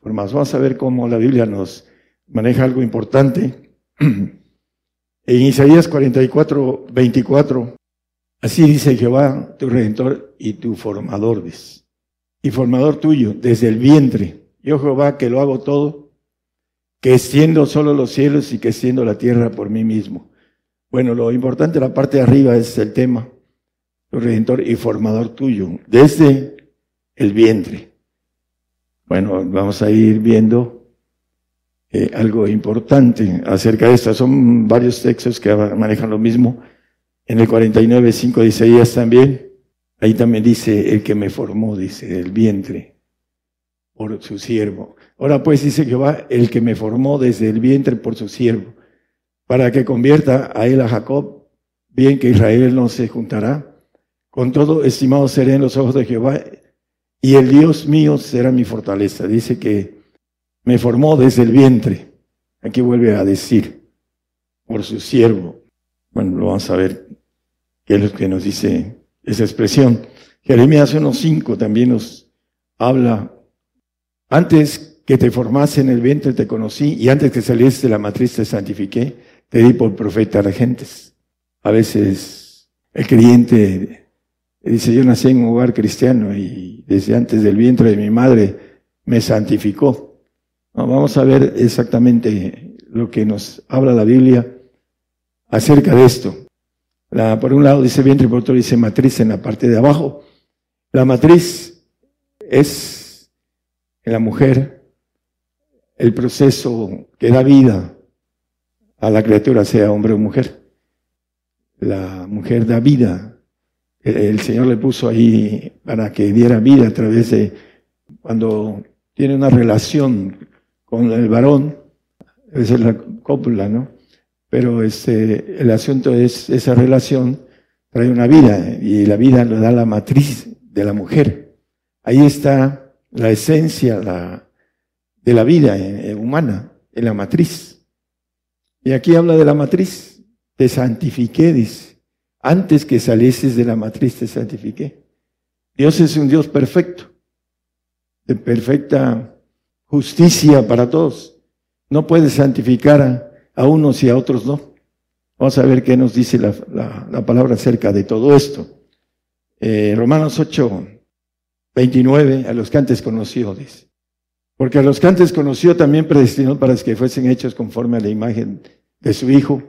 Formados. Vamos a ver cómo la Biblia nos maneja algo importante. En Isaías 44, 24, así dice Jehová, tu redentor y tu formador, y formador tuyo desde el vientre. Yo Jehová que lo hago todo, que extiendo solo los cielos y que extiendo la tierra por mí mismo. Bueno, lo importante la parte de arriba es el tema, tu redentor y formador tuyo, desde el vientre. Bueno, vamos a ir viendo eh, algo importante acerca de esto. Son varios textos que manejan lo mismo. En el 49, 5 de Isaías también, ahí también dice, el que me formó, dice, el vientre, por su siervo. Ahora pues dice Jehová, el que me formó desde el vientre por su siervo, para que convierta a él a Jacob, bien que Israel no se juntará. Con todo, estimado seré en los ojos de Jehová, y el Dios mío será mi fortaleza. Dice que me formó desde el vientre. Aquí vuelve a decir, por su siervo. Bueno, lo vamos a ver qué es lo que nos dice esa expresión. Jeremías 1.5 también nos habla, antes que te formase en el vientre te conocí y antes que saliese de la matriz te santifiqué, te di por profeta a gentes. A veces el creyente dice, yo nací en un hogar cristiano y desde antes del vientre de mi madre me santificó. Vamos a ver exactamente lo que nos habla la Biblia acerca de esto. La, por un lado dice vientre y por otro dice matriz en la parte de abajo. La matriz es en la mujer el proceso que da vida a la criatura, sea hombre o mujer. La mujer da vida. El Señor le puso ahí para que diera vida a través de cuando tiene una relación con el varón, es la cópula, ¿no? Pero este, el asunto es, esa relación trae una vida y la vida lo da la matriz de la mujer. Ahí está la esencia de la vida eh, eh, humana, en la matriz. Y aquí habla de la matriz, te santifiqué, dice. Antes que salieses de la matriz te santifiqué. Dios es un Dios perfecto, de perfecta justicia para todos. No puede santificar a, unos y a otros no. Vamos a ver qué nos dice la, palabra acerca de todo esto. Eh, Romanos 8, 29, a los que antes conoció, dice. Porque a los que antes conoció también predestinó para que fuesen hechos conforme a la imagen de su Hijo,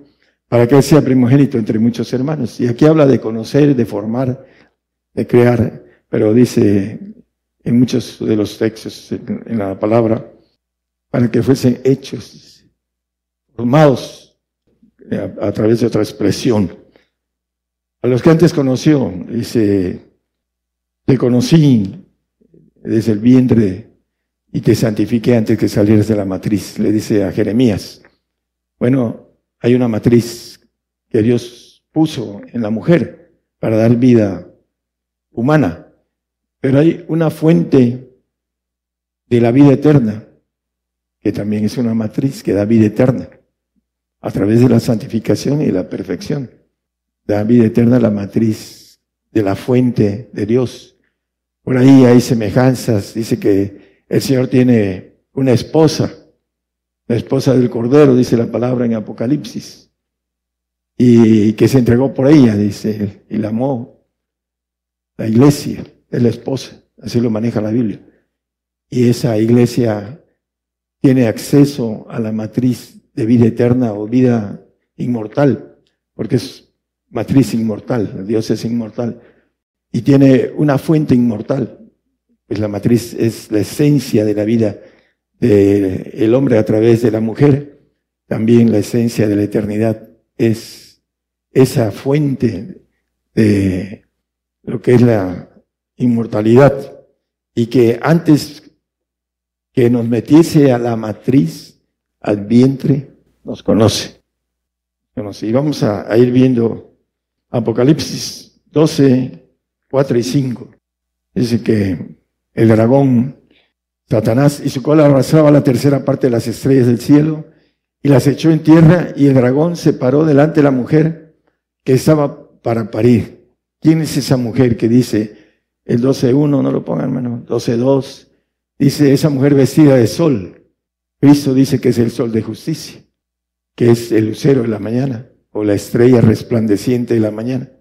para que él sea primogénito entre muchos hermanos. Y aquí habla de conocer, de formar, de crear, pero dice en muchos de los textos, en la palabra, para que fuesen hechos, formados eh, a, través de otra expresión. A los que antes conoció, dice, te conocí desde el vientre y te santifiqué antes que salieras de la matriz, le dice a Jeremías. Bueno, hay una matriz que Dios puso en la mujer para dar vida humana. Pero hay una fuente de la vida eterna, que también es una matriz que da vida eterna, a través de la santificación y la perfección. Da vida eterna la matriz de la fuente de Dios. Por ahí hay semejanzas. Dice que el Señor tiene una esposa, la esposa del Cordero, dice la palabra en Apocalipsis, y que se entregó por ella, dice, y la amó la iglesia es la esposa, así lo maneja la Biblia. Y esa iglesia tiene acceso a la matriz de vida eterna o vida inmortal, porque es matriz inmortal, Dios es inmortal, y tiene una fuente inmortal, pues la matriz es la esencia de la vida del hombre a través de la mujer, también la esencia de la eternidad es esa fuente de lo que es la inmortalidad y que antes que nos metiese a la matriz, al vientre, nos conoce. Y vamos a, ir viendo Apocalipsis 12, 4 y 5. Dice que el dragón Satanás y su cola arrasaba la tercera parte de las estrellas del cielo y las echó en tierra y el dragón se paró delante de la mujer que estaba para parir. ¿Quién es esa mujer que dice el 12.1? No lo pongan, hermano. 12.2. Dice esa mujer vestida de sol. Cristo dice que es el sol de justicia, que es el lucero de la mañana o la estrella resplandeciente de la mañana.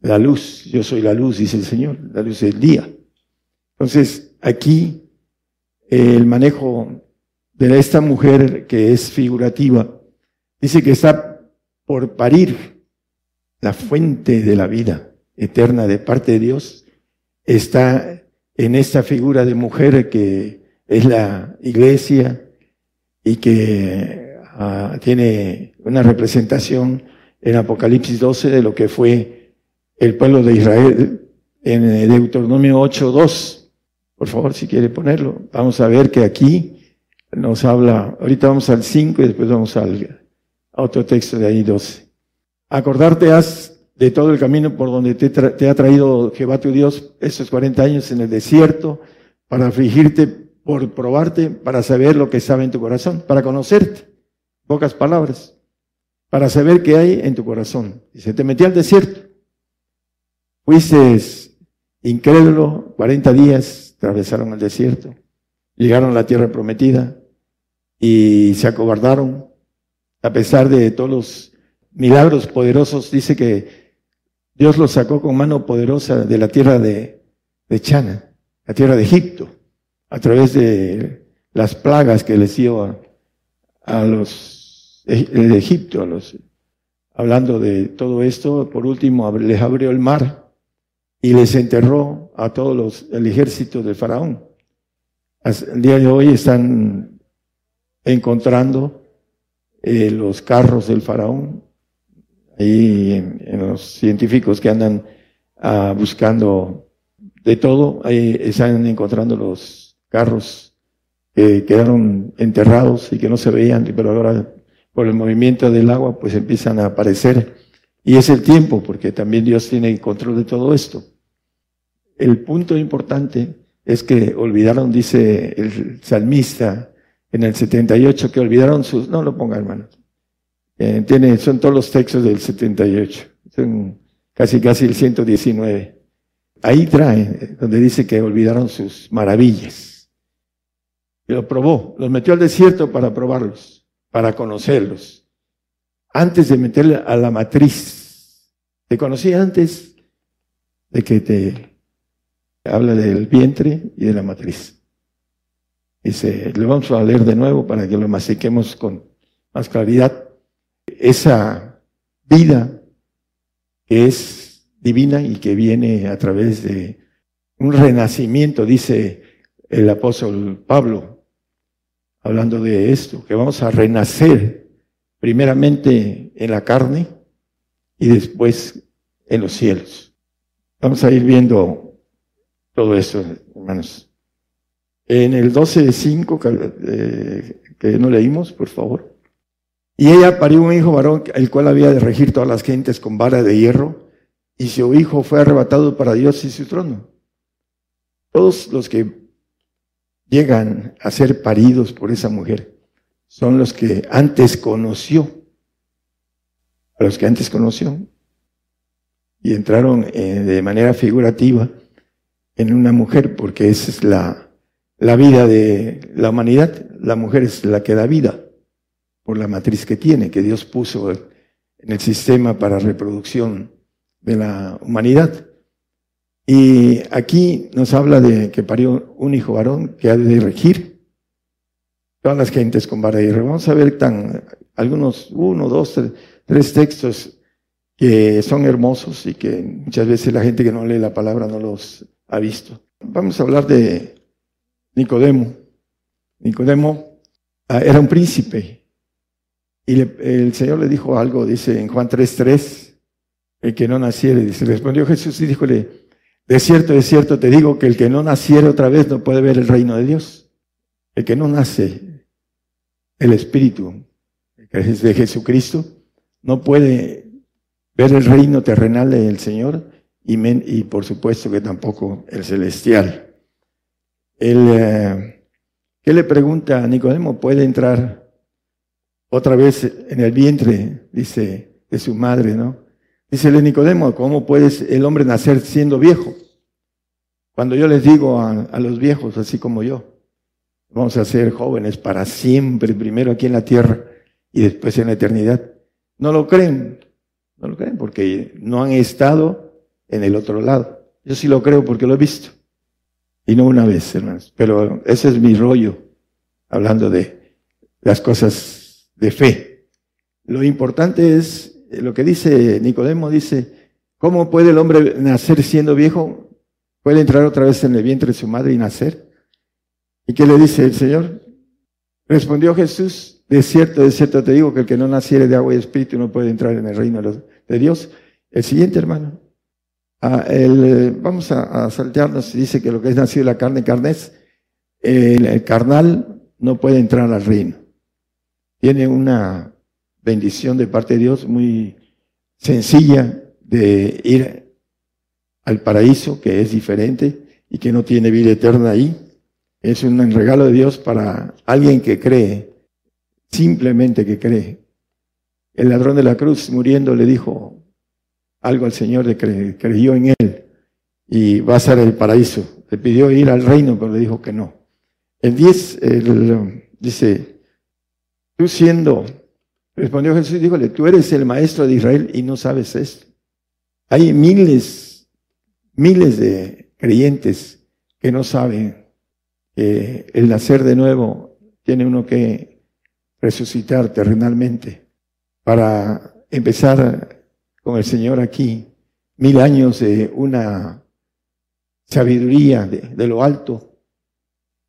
La luz, yo soy la luz, dice el Señor, la luz del día. Entonces, aquí el manejo de esta mujer que es figurativa, dice que está por parir la fuente de la vida eterna de parte de Dios, está en esta figura de mujer que es la iglesia y que ah, tiene una representación en Apocalipsis 12 de lo que fue el pueblo de Israel en Deuteronomio 8.2. Por favor, si quiere ponerlo. Vamos a ver que aquí nos habla, ahorita vamos al 5 y después vamos al, a otro texto de ahí 12. Acordarte has de todo el camino por donde te, ha traído Jehová tu Dios esos 40 años en el desierto para afligirte, por probarte, para saber lo que sabe en tu corazón, para conocerte. Pocas palabras para saber qué hay en tu corazón. Y se te metió al desierto. Fuiste incrédulo, 40 días atravesaron el desierto, llegaron a la tierra prometida y se acobardaron. A pesar de todos los milagros poderosos, dice que Dios los sacó con mano poderosa de la tierra de, Chana, la tierra de Egipto, a través de las plagas que les dio a los de Egipto, los, hablando de todo esto, por último les abrió el mar y les enterró a todos los, el ejército de Faraón. El día de hoy están encontrando eh, los carros del Faraón, ahí en, los científicos que andan ah, buscando de todo, ahí están encontrando los carros que quedaron enterrados y que no se veían, pero ahora por el movimiento del agua, pues empiezan a aparecer. Y es el tiempo, porque también Dios tiene control de todo esto. El punto importante es que olvidaron, dice el salmista en el 78, que olvidaron sus... No lo ponga, hermano. Eh, tiene, son todos los textos del 78. Son casi, casi el 119. Ahí trae, donde dice que olvidaron sus maravillas. Y lo probó, los metió al desierto para probarlos para conocerlos. Antes de meterle a la matriz. Te conocí antes de que te habla del vientre y de la matriz. Dice, le vamos a leer de nuevo para que lo mastiquemos con más claridad. Esa vida que es divina y que viene a través de un renacimiento, dice el apóstol Pablo, hablando de esto, que vamos a renacer primeramente en la carne y después en los cielos. Vamos a ir viendo todo eso, hermanos. En el 12 de 5, eh, que no leímos, por favor. Y ella parió un hijo varón, el cual había de regir todas las gentes con vara de hierro, y su hijo fue arrebatado para Dios y su trono. Todos los que llegan a ser paridos por esa mujer son los que antes conoció, a los que antes conoció, y entraron eh, de manera figurativa en una mujer, porque esa es la, la vida de la humanidad. La mujer es la que da vida por la matriz que tiene, que Dios puso en el sistema para reproducción de la humanidad. Y aquí nos habla de que parió un hijo varón que ha de regir todas las gentes con vara de Vamos a ver tan, algunos, uno, dos, tres, textos que son hermosos y que muchas veces la gente que no lee la palabra no los ha visto. Vamos a hablar de Nicodemo. Nicodemo ah, era un príncipe y el Señor le dijo algo, dice en Juan 3.3, el que no naciere, dice, respondió Jesús y díjole, de cierto, de cierto te digo que el que no naciere otra vez no puede ver el reino de Dios. El que no nace, el Espíritu, que es de Jesucristo, no puede ver el reino terrenal del Señor y, por supuesto que tampoco el celestial. El, eh, ¿Qué le pregunta a Nicodemo? ¿Puede entrar otra vez en el vientre, dice, de su madre, no? Dice Nicodemo, ¿cómo puede el hombre nacer siendo viejo? Cuando yo les digo a los viejos, así como yo, vamos a ser jóvenes para siempre, primero aquí en la tierra y después en la eternidad. No lo creen, no lo creen porque no han estado en el otro lado. Yo sí lo creo porque lo he visto. Y no una vez, hermanos. Pero ese es mi rollo, hablando de las cosas de fe. Lo importante es lo que dice Nicodemo, dice, ¿cómo puede el hombre nacer siendo viejo? ¿Puede entrar otra vez en el vientre de su madre y nacer? ¿Y qué le dice el Señor? Respondió Jesús, de cierto, de cierto te digo que el que no naciere de agua y espíritu no puede entrar en el reino de Dios. El siguiente, hermano. Ah, el, vamos a, saltearnos, dice que lo que es nacido de la carne, carne es, el, carnal no puede entrar al reino. Tiene una bendición de parte de Dios muy sencilla de ir al paraíso, que es diferente y que no tiene vida eterna ahí es un regalo de Dios para alguien que cree, simplemente que cree. El ladrón de la cruz muriendo le dijo algo al Señor de que creyó en él y va a ser el paraíso. Le pidió ir al reino, pero le dijo que no. El 10 dice, tú siendo, respondió Jesús, dígole, tú eres el maestro de Israel y no sabes esto. Hay miles, miles de creyentes que no saben el nacer de nuevo tiene uno que resucitar terrenalmente para empezar con el Señor aquí mil años de una sabiduría de, lo alto,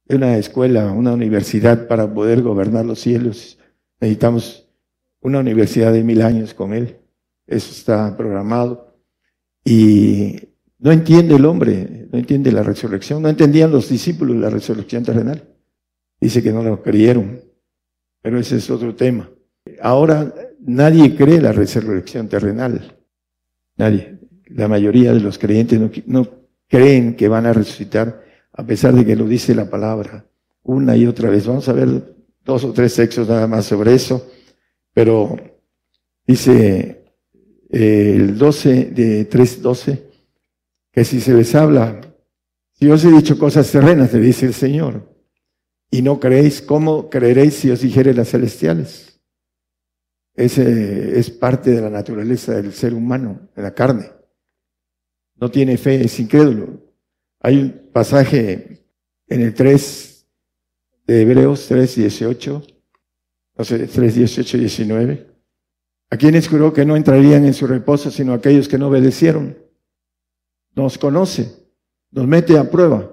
de una escuela, una universidad para poder gobernar los cielos. Necesitamos una universidad de mil años con Él. Eso está programado. Y no entiende el hombre, no entiende la resurrección. No entendían los discípulos la resurrección terrenal. Dice que no lo creyeron. Pero ese es otro tema. Ahora nadie cree la resurrección terrenal. Nadie. La mayoría de los creyentes no, creen que van a resucitar a pesar de que lo dice la palabra una y otra vez. Vamos a ver dos o tres textos nada más sobre eso. Pero dice eh, el 12 de 3.12 que si se les habla, si os he dicho cosas terrenas, le dice el Señor, y no creéis, ¿cómo creeréis si os dijere las celestiales? Ese es parte de la naturaleza del ser humano, de la carne. No tiene fe, es incrédulo. Hay un pasaje en el 3 de Hebreos 3, 18, no sé, 3, 18, 19. ¿A quienes juró que no entrarían en su reposo sino aquellos que no obedecieron? nos conoce, nos mete a prueba.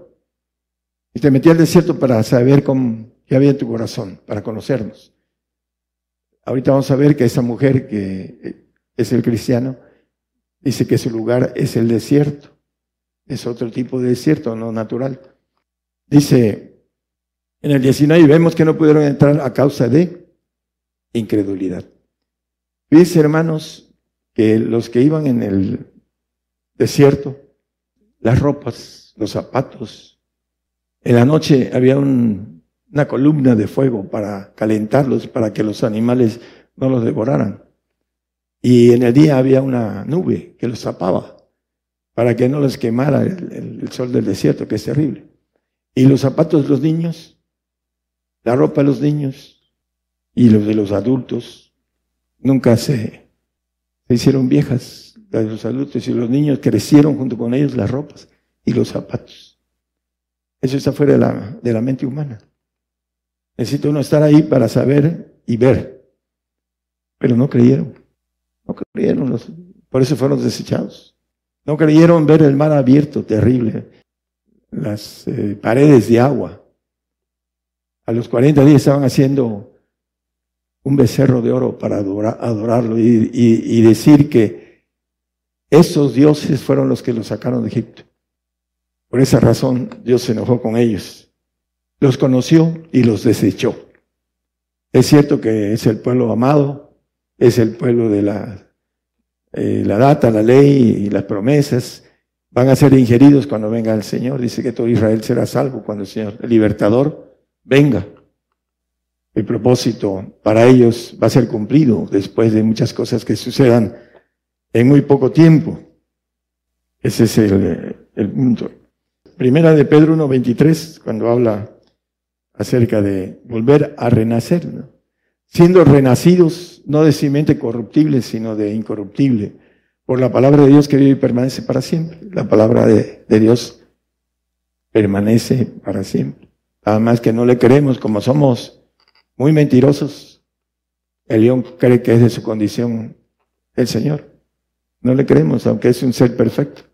Y te metí al desierto para saber cómo, qué había en tu corazón, para conocernos. Ahorita vamos a ver que esa mujer que es el cristiano, dice que su lugar es el desierto. Es otro tipo de desierto, no natural. Dice, en el 19 vemos que no pudieron entrar a causa de incredulidad. Dice, hermanos, que los que iban en el desierto las ropas, los zapatos. En la noche había una columna de fuego para calentarlos, para que los animales no los devoraran. Y en el día había una nube que los tapaba para que no les quemara el, sol del desierto, que es terrible. Y los zapatos de los niños, la ropa de los niños y los de los adultos nunca se, se hicieron viejas de los adultos y los niños crecieron junto con ellos las ropas y los zapatos. Eso está fuera de la, de la mente humana. Necesita uno estar ahí para saber y ver. Pero no creyeron. No creyeron. Por eso fueron desechados. No creyeron ver el mar abierto, terrible. Las eh, paredes de agua. A los 40 días estaban haciendo un becerro de oro para adorarlo y decir que esos dioses fueron los que los sacaron de Egipto. Por esa razón Dios se enojó con ellos. Los conoció y los desechó. Es cierto que es el pueblo amado, es el pueblo de la, eh, la data, la ley y las promesas. Van a ser ingeridos cuando venga el Señor. Dice que todo Israel será salvo cuando el Señor, el libertador, venga. El propósito para ellos va a ser cumplido después de muchas cosas que sucedan en muy poco tiempo. Ese es el, el punto. Primera de Pedro 1.23, cuando habla acerca de volver a renacer, siendo renacidos no de simiente corruptible, sino de incorruptible, por la palabra de Dios que vive y permanece para siempre. La palabra de, de Dios permanece para siempre. Nada más que no le creemos, como somos muy mentirosos, el león cree que es de su condición el Señor. No le creemos, aunque es un ser perfecto.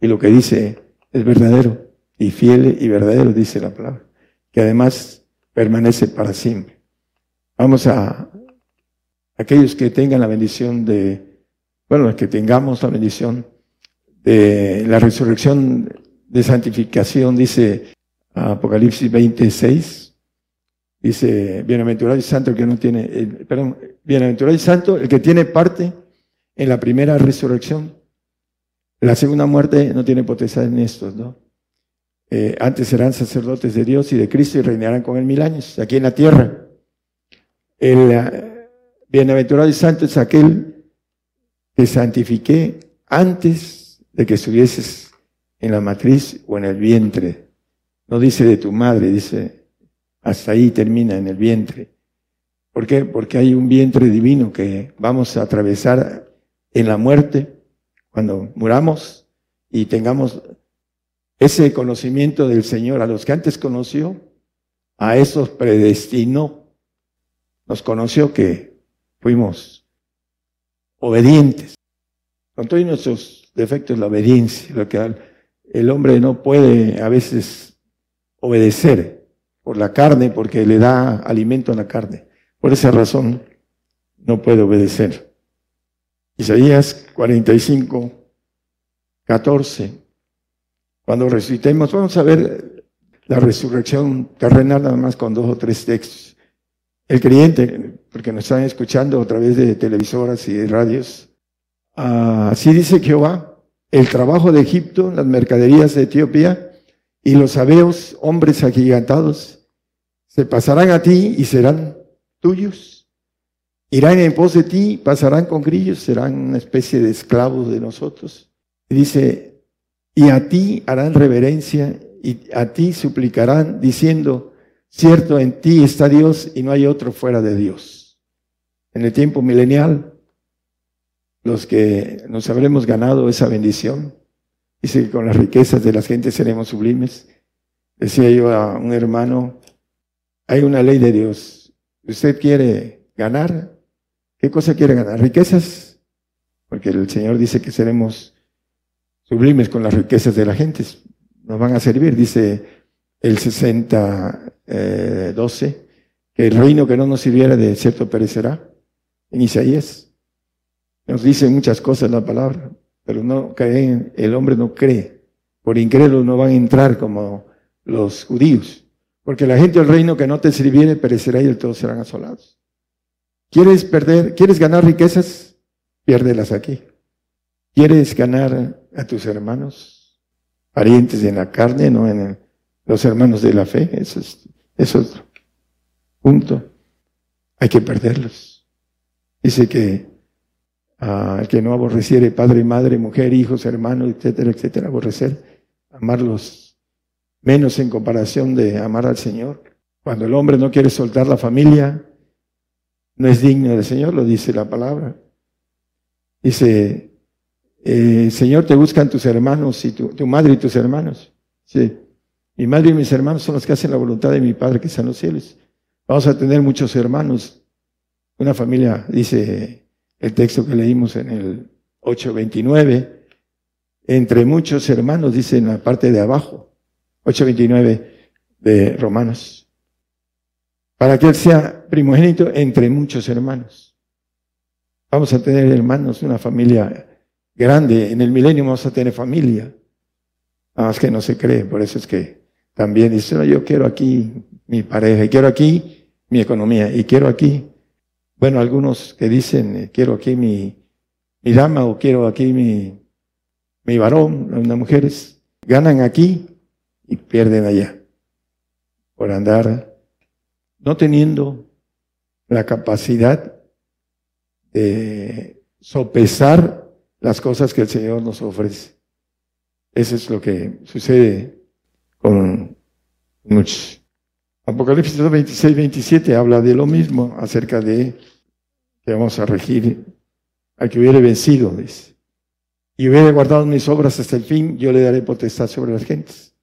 Y lo que dice es verdadero y fiel y verdadero, dice la palabra, que además permanece para siempre. Vamos a aquellos que tengan la bendición de, bueno, que tengamos la bendición de la resurrección de santificación, dice Apocalipsis 26, dice, bienaventurado y santo el que no tiene, perdón, bienaventurado y santo el que tiene parte en la primera resurrección. La segunda muerte no tiene potestad en estos, ¿no? Eh, antes serán sacerdotes de Dios y de Cristo y reinarán con él mil años aquí en la tierra. El eh, bienaventurado y santo es aquel que santifiqué antes de que estuvieses en la matriz o en el vientre. No dice de tu madre, dice hasta ahí termina en el vientre. ¿Por qué? Porque hay un vientre divino que vamos a atravesar en la muerte cuando muramos y tengamos ese conocimiento del Señor, a los que antes conoció, a esos predestinó. Nos conoció que fuimos obedientes. Con todos nuestros defectos, la obediencia, lo que el hombre no puede a veces obedecer por la carne, porque le da alimento a la carne. Por esa razón no puede obedecer. Isaías 45, 14. Cuando resucitemos, vamos a ver la resurrección terrenal nada más con dos o tres textos. El creyente, porque nos están escuchando a través de televisoras y radios, así dice Jehová, el trabajo de Egipto, las mercaderías de Etiopía y los sabeos, hombres agigantados, se pasarán a ti y serán tuyos. Irán en pos de ti, pasarán con grillos, serán una especie de esclavos de nosotros. Y dice, y a ti harán reverencia y a ti suplicarán diciendo, cierto, en ti está Dios y no hay otro fuera de Dios. En el tiempo milenial, los que nos habremos ganado esa bendición, dice que con las riquezas de las gentes seremos sublimes. Decía yo a un hermano, hay una ley de Dios. ¿Usted quiere ganar? ¿Qué cosa quiere ganar? ¿Riquezas? Porque el Señor dice que seremos sublimes con las riquezas de la gente. Nos van a servir, dice el 60, 12, eh, que el reino que no nos sirviera de cierto perecerá. En Isaías nos dice muchas cosas la palabra, pero no creen, el hombre no cree. Por incrédulo no van a entrar como los judíos. Porque la gente del reino que no te sirviere perecerá y todos serán asolados. ¿Quieres perder, quieres ganar riquezas? Piérdelas aquí. ¿Quieres ganar a tus hermanos? Parientes en la carne, no en los hermanos de la fe. Eso es, otro punto. Hay que perderlos. Dice que al que no aborreciere padre, madre, mujer, hijos, hermanos, etcétera, etcétera, aborrecer, amarlos menos en comparación de amar al Señor. Cuando el hombre no quiere soltar la familia, no es digno del Señor, lo dice la palabra. Dice, eh, Señor, te buscan tus hermanos y tu, madre y tus hermanos. Sí. Mi madre y mis hermanos son los que hacen la voluntad de mi Padre que está en los cielos. Vamos a tener muchos hermanos. Una familia, dice el texto que leímos en el 829, entre muchos hermanos, dice en la parte de abajo, 829 de Romanos, para que él sea primogénito entre muchos hermanos. Vamos a tener hermanos, una familia grande. En el milenio vamos a tener familia. Nada más que no se cree. Por eso es que también dice, yo quiero aquí mi pareja, y quiero aquí mi economía, y quiero aquí. Bueno, algunos que dicen, eh, quiero aquí mi, mi dama, o quiero aquí mi, mi varón, las mujeres, ganan aquí y pierden allá. Por andar no teniendo la capacidad de sopesar las cosas que el Señor nos ofrece. Eso es lo que sucede con muchos. Apocalipsis 26, 27 habla de lo mismo acerca de que vamos a regir al que hubiere vencido, dice. Y hubiere guardado mis obras hasta el fin, yo le daré potestad sobre las gentes.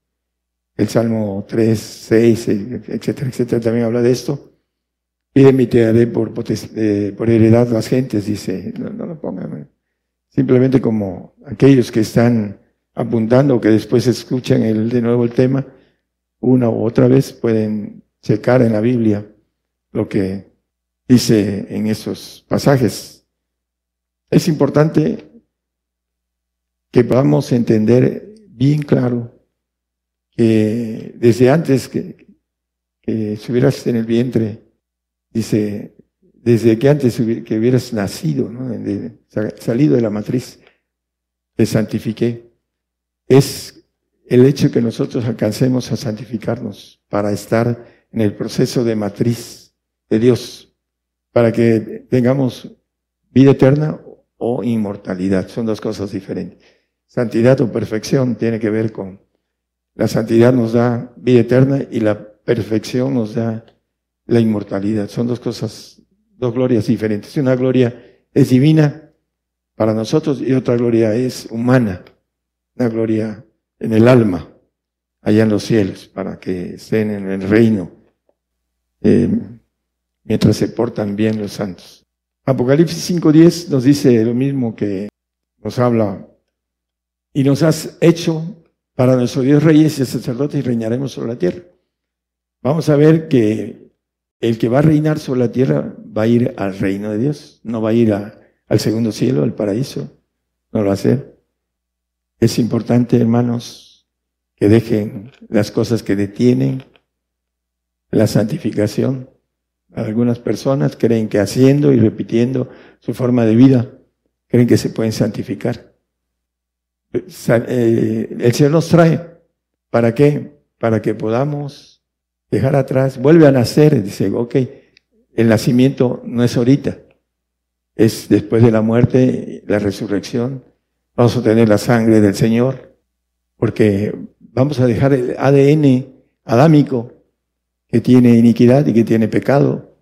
El Salmo 3, 6, etcétera, etcétera, también habla de esto. Y de mi te daré por, eh, por heredad las gentes, dice. No, no lo pongan. Simplemente como aquellos que están apuntando, que después escuchan el, de nuevo el tema, una u otra vez pueden checar en la Biblia lo que dice en esos pasajes. Es importante que podamos entender bien claro que desde antes que, que estuvieras en el vientre, dice, desde que antes que hubieras nacido, salido de la matriz, te santifiqué. Es el hecho que nosotros alcancemos a santificarnos para estar en el proceso de matriz de Dios, para que tengamos vida eterna o inmortalidad. Son dos cosas diferentes. Santidad o perfección tiene que ver con la santidad nos da vida eterna y la perfección nos da la inmortalidad. Son dos cosas, dos glorias diferentes. Una gloria es divina para nosotros y otra gloria es humana. Una gloria en el alma, allá en los cielos, para que estén en el reino, eh, mientras se portan bien los santos. Apocalipsis 5.10 nos dice lo mismo que nos habla. Y nos has hecho para nuestro Dios reyes y sacerdotes y reinaremos sobre la tierra. Vamos a ver que el que va a reinar sobre la tierra va a ir al reino de Dios, no va a ir al segundo cielo, al paraíso, no lo va a hacer. Es importante, hermanos, que dejen las cosas que detienen la santificación. Algunas personas creen que haciendo y repitiendo su forma de vida, creen que se pueden santificar. Eh, el Señor nos trae. ¿Para qué? Para que podamos dejar atrás, vuelve a nacer, dice, ok, el nacimiento no es ahorita, es después de la muerte, la resurrección, vamos a tener la sangre del Señor, porque vamos a dejar el ADN adámico que tiene iniquidad y que tiene pecado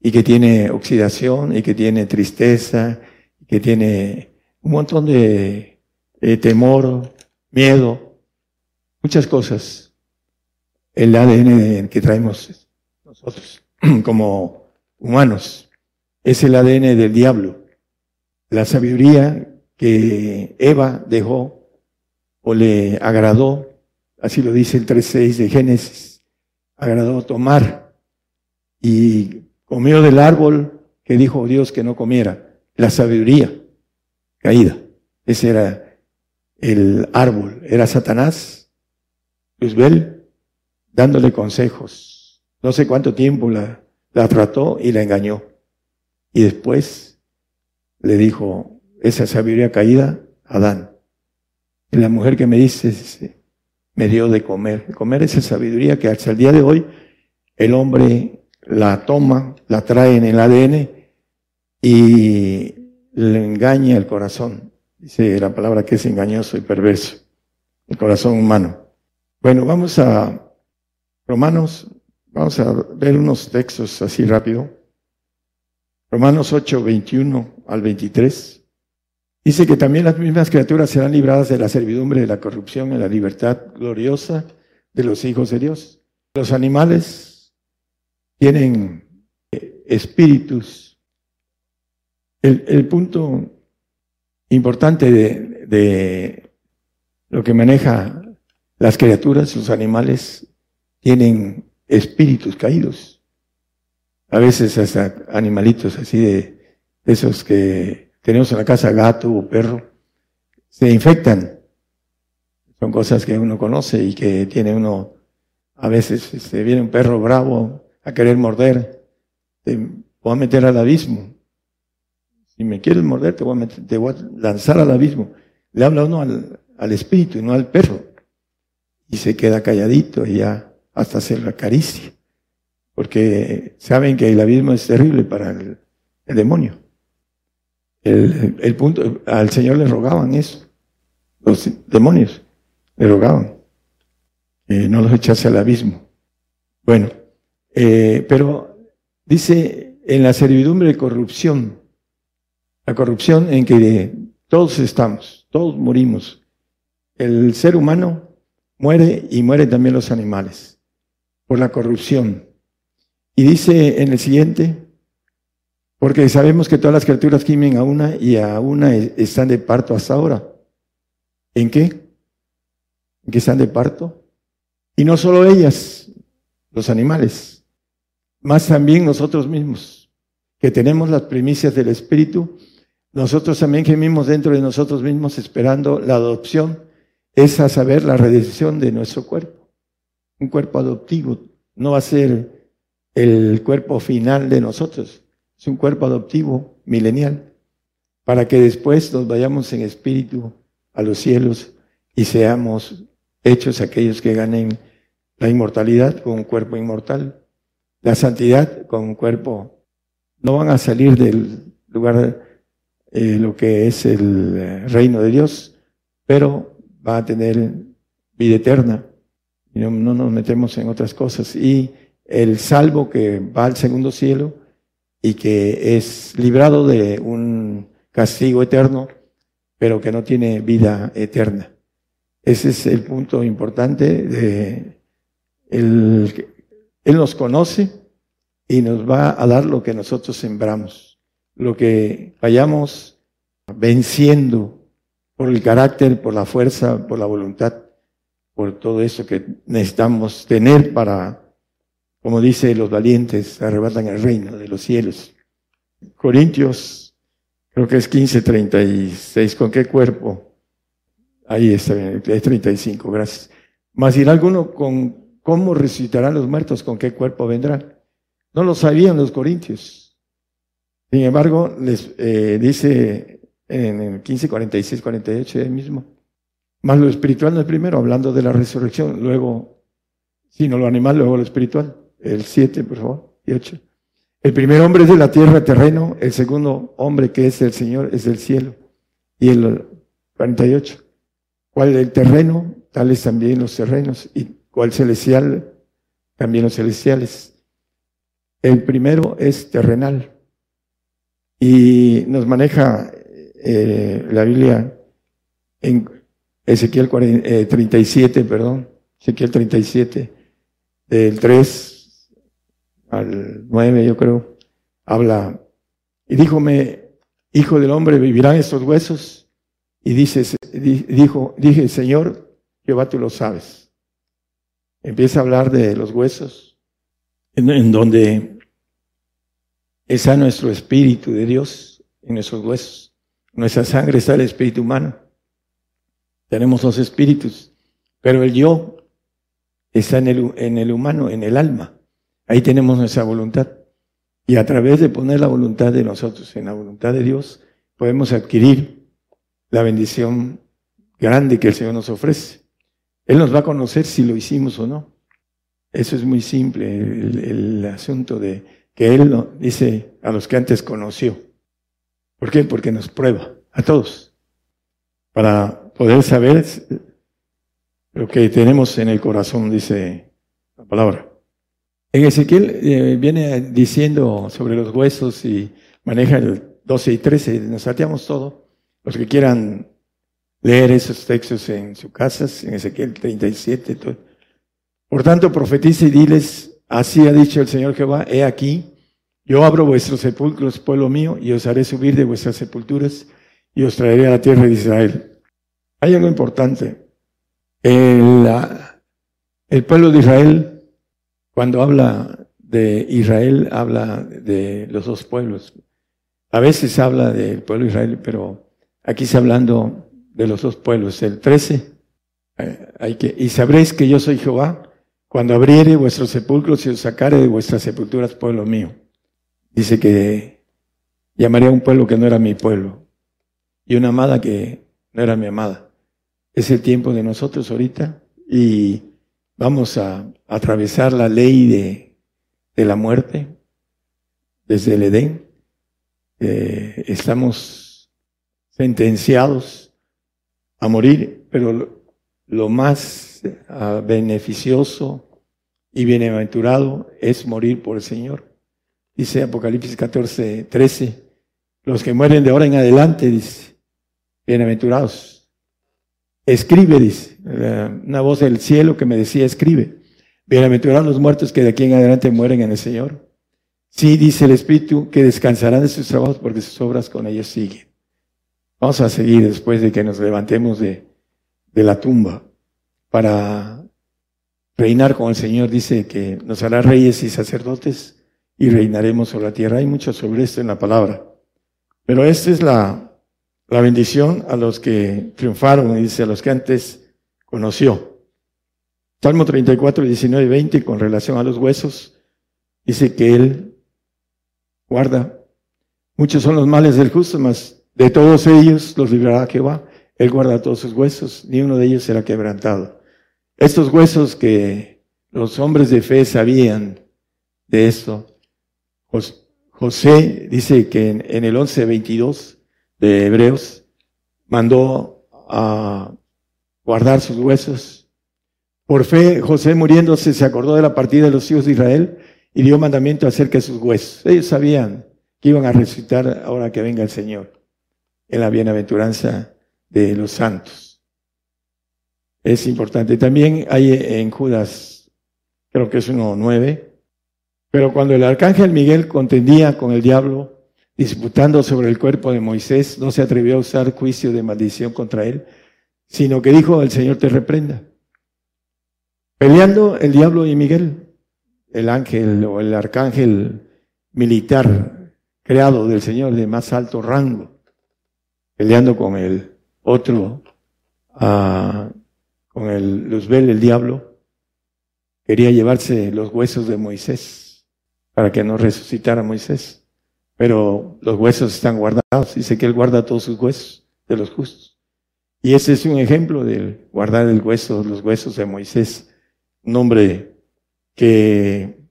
y que tiene oxidación y que tiene tristeza y que tiene un montón de eh, temor, miedo, muchas cosas. El ADN que traemos nosotros como humanos es el ADN del diablo. La sabiduría que Eva dejó o le agradó, así lo dice el 3.6 de Génesis, agradó tomar y comió del árbol que dijo Dios que no comiera, la sabiduría caída. Ese era el árbol. Era Satanás, Luzbel, dándole consejos. No sé cuánto tiempo la, trató y la engañó. Y después le dijo esa sabiduría caída a Adán. Y la mujer que me dice, me dio de comer. Comer esa sabiduría que hasta el día de hoy el hombre la toma, la trae en el ADN y le engaña el corazón. Dice la palabra que es engañoso y perverso, el corazón humano. Bueno, vamos a Romanos, vamos a ver unos textos así rápido. Romanos 8, 21 al 23. Dice que también las mismas criaturas serán libradas de la servidumbre de la corrupción en la libertad gloriosa de los hijos de Dios. Los animales tienen espíritus. El, punto importante de, lo que maneja las criaturas, los animales, tienen espíritus caídos. A veces hasta animalitos así de, esos que tenemos en la casa, gato o perro, se infectan. Son cosas que uno conoce y que tiene uno, a veces se este, viene un perro bravo a querer morder, te va a meter al abismo. Si me quieres morder, te voy a, lanzar al abismo. Le habla uno al, espíritu y no al perro. Y se queda calladito y ya hasta hacer la caricia. porque saben que el abismo es terrible para el, demonio. El, punto, al Señor le rogaban eso, los demonios le rogaban que no los echase al abismo. Bueno, eh, pero dice en la servidumbre de corrupción, la corrupción en que todos estamos, todos morimos. El ser humano muere y mueren también los animales por la corrupción. Y dice en el siguiente, porque sabemos que todas las criaturas gimen a una y a una están de parto hasta ahora. ¿En qué? ¿En qué están de parto? Y no solo ellas, los animales, más también nosotros mismos, que tenemos las primicias del Espíritu, nosotros también gemimos dentro de nosotros mismos esperando la adopción, es a saber la redención de nuestro cuerpo. Un cuerpo adoptivo no va a ser el cuerpo final de nosotros, es un cuerpo adoptivo milenial, para que después nos vayamos en espíritu a los cielos y seamos hechos aquellos que ganen la inmortalidad con un cuerpo inmortal, la santidad con un cuerpo. No van a salir del lugar eh, lo que es el eh, reino de Dios, pero va a tener vida eterna. Y no, no nos metemos en otras cosas. Y el salvo que va al segundo cielo y que es librado de un castigo eterno, pero que no tiene vida eterna. Ese es el punto importante de él nos conoce y nos va a dar lo que nosotros sembramos, lo que vayamos venciendo por el carácter, por la fuerza, por la voluntad, por todo eso que necesitamos tener para, como dice los valientes, arrebatan el reino de los cielos. Corintios, creo que es 15:36, ¿con qué cuerpo? Ahí está, es 35, gracias. Más irá alguno con ¿Cómo resucitarán los muertos? ¿Con qué cuerpo vendrán? No lo sabían los corintios. Sin embargo, les eh, dice en el 15, 46, 48 mismo. Más lo espiritual no es primero, hablando de la resurrección, luego, sino lo animal, luego lo espiritual. El 7, por favor, y 8. El primer hombre es de la tierra, terreno, el segundo hombre que es el Señor es del cielo. Y el 48. ¿Cuál el terreno? Tales también los terrenos. Y cual celestial, también los celestiales. El primero es terrenal y nos maneja eh, la Biblia en Ezequiel 37, eh, perdón, Ezequiel 37, del 3 al 9, yo creo, habla, y díjome, hijo del hombre, ¿vivirán estos huesos? Y dice, dijo, dije, Señor, Jehová tú lo sabes empieza a hablar de los huesos, en, donde está nuestro espíritu de Dios, en nuestros huesos. nuestra sangre está el espíritu humano. Tenemos dos espíritus, pero el yo está en el, en el humano, en el alma. Ahí tenemos nuestra voluntad. Y a través de poner la voluntad de nosotros en la voluntad de Dios, podemos adquirir la bendición grande que el Señor nos ofrece. Él nos va a conocer si lo hicimos o no. Eso es muy simple, el, asunto de que Él dice a los que antes conoció. ¿Por qué? Porque nos prueba a todos para poder saber lo que tenemos en el corazón, dice la palabra. En Ezequiel eh, viene diciendo sobre los huesos y maneja el 12 y 13, nos salteamos todo. Los que quieran leer esos textos en sus casas, en Ezequiel 37. Todo. Por tanto, profetiza y diles, así ha dicho el Señor Jehová, he aquí, yo abro vuestros sepulcros, pueblo mío, y os haré subir de vuestras sepulturas y os traeré a la tierra de Israel. Hay algo importante. El, pueblo de Israel, cuando habla de Israel, habla de los dos pueblos. A veces habla del pueblo de Israel, pero aquí está hablando de los dos pueblos. El 13, eh, hay que, y sabréis que yo soy Jehová cuando abriere vuestros sepulcros y os sacare de vuestras sepulturas, pueblo mío. Dice que llamaría a un pueblo que no era mi pueblo y una amada que no era mi amada. Es el tiempo de nosotros ahorita y vamos a atravesar la ley de la muerte, desde el Edén. Eh, estamos sentenciados a morir, pero lo, más ah, beneficioso y bienaventurado es morir por el Señor. Dice Apocalipsis 14, 13, los que mueren de ahora en adelante, dice, bienaventurados. Escribe, dice, una voz del cielo que me decía, escribe. Bienaventurados los muertos que de aquí en adelante mueren en el Señor. Sí, dice el Espíritu, que descansarán de sus trabajos porque sus obras con ellos siguen. Vamos a seguir después de que nos levantemos de, de la tumba para reinar con el Señor. Dice que nos hará reyes y sacerdotes y reinaremos sobre la tierra. Hay mucho sobre esto en la palabra. Pero esta es la, la bendición a los que triunfaron, dice, a los que antes conoció. Salmo 34, 19 y 20, con relación a los huesos, dice que Él guarda. Muchos son los males del justo, mas de todos ellos los librará Jehová. Él guarda todos sus huesos, ni uno de ellos será quebrantado. Estos huesos que los hombres de fe sabían de esto, José dice que en, el 11.22 de Hebreos mandó a guardar sus huesos. Por fe, José muriéndose se acordó de la partida de los hijos de Israel y dio mandamiento acerca de sus huesos. Ellos sabían que iban a resucitar ahora que venga el Señor en la bienaventuranza de los santos. Es importante. También hay en Judas, creo que es 1.9, pero cuando el arcángel Miguel contendía con el diablo, disputando sobre el cuerpo de Moisés, no se atrevió a usar juicio de maldición contra él, sino que dijo, el Señor te reprenda. Peleando el diablo y Miguel, el ángel o el arcángel militar creado del Señor de más alto rango, peleando con el otro, ah, con el Luzbel, el diablo, quería llevarse los huesos de Moisés para que no resucitara Moisés. Pero los huesos están guardados. Dice que Él guarda todos sus huesos de los justos. Y ese es un ejemplo del guardar el hueso, los huesos de Moisés. Un hombre que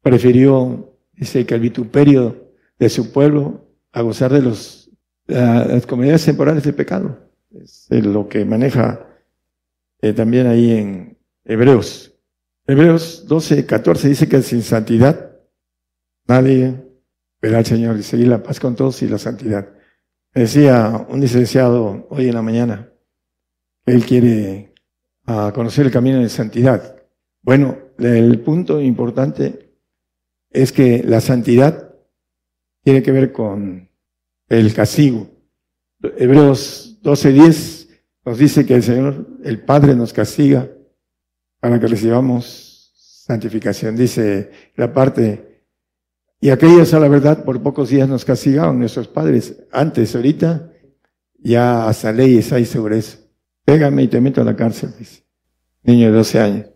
prefirió, dice que el vituperio de su pueblo a gozar de los, las comunidades temporales de pecado. Es lo que maneja eh, también ahí en Hebreos. Hebreos 12, 14 dice que sin santidad Nadie verá al Señor y seguir la paz con todos y la santidad. decía un licenciado hoy en la mañana él quiere ah, conocer el camino de santidad. Bueno, el punto importante es que la santidad tiene que ver con el castigo. Hebreos 12:10 nos dice que el Señor, el Padre, nos castiga para que recibamos santificación. Dice la parte y aquellos a la verdad por pocos días nos castigaron nuestros padres. Antes, ahorita, ya hasta leyes hay sobre eso. Pégame y te meto a la cárcel, dice. Niño de 12 años.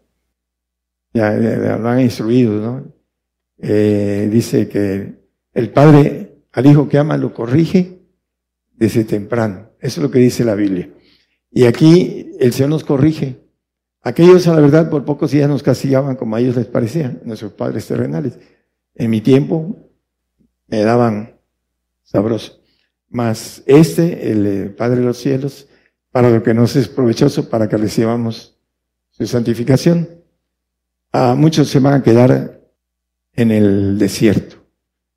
Ya, lo han instruido, ¿no? Eh, dice que el padre al hijo que ama lo corrige desde temprano. Eso es lo que dice la Biblia. Y aquí el Señor nos corrige. Aquellos a la verdad por pocos días nos castigaban como a ellos les parecía, nuestros padres terrenales. En mi tiempo me daban sabroso. Mas este, el eh, Padre de los cielos, para lo que nos es provechoso, para que recibamos su santificación. A muchos se van a quedar en el desierto.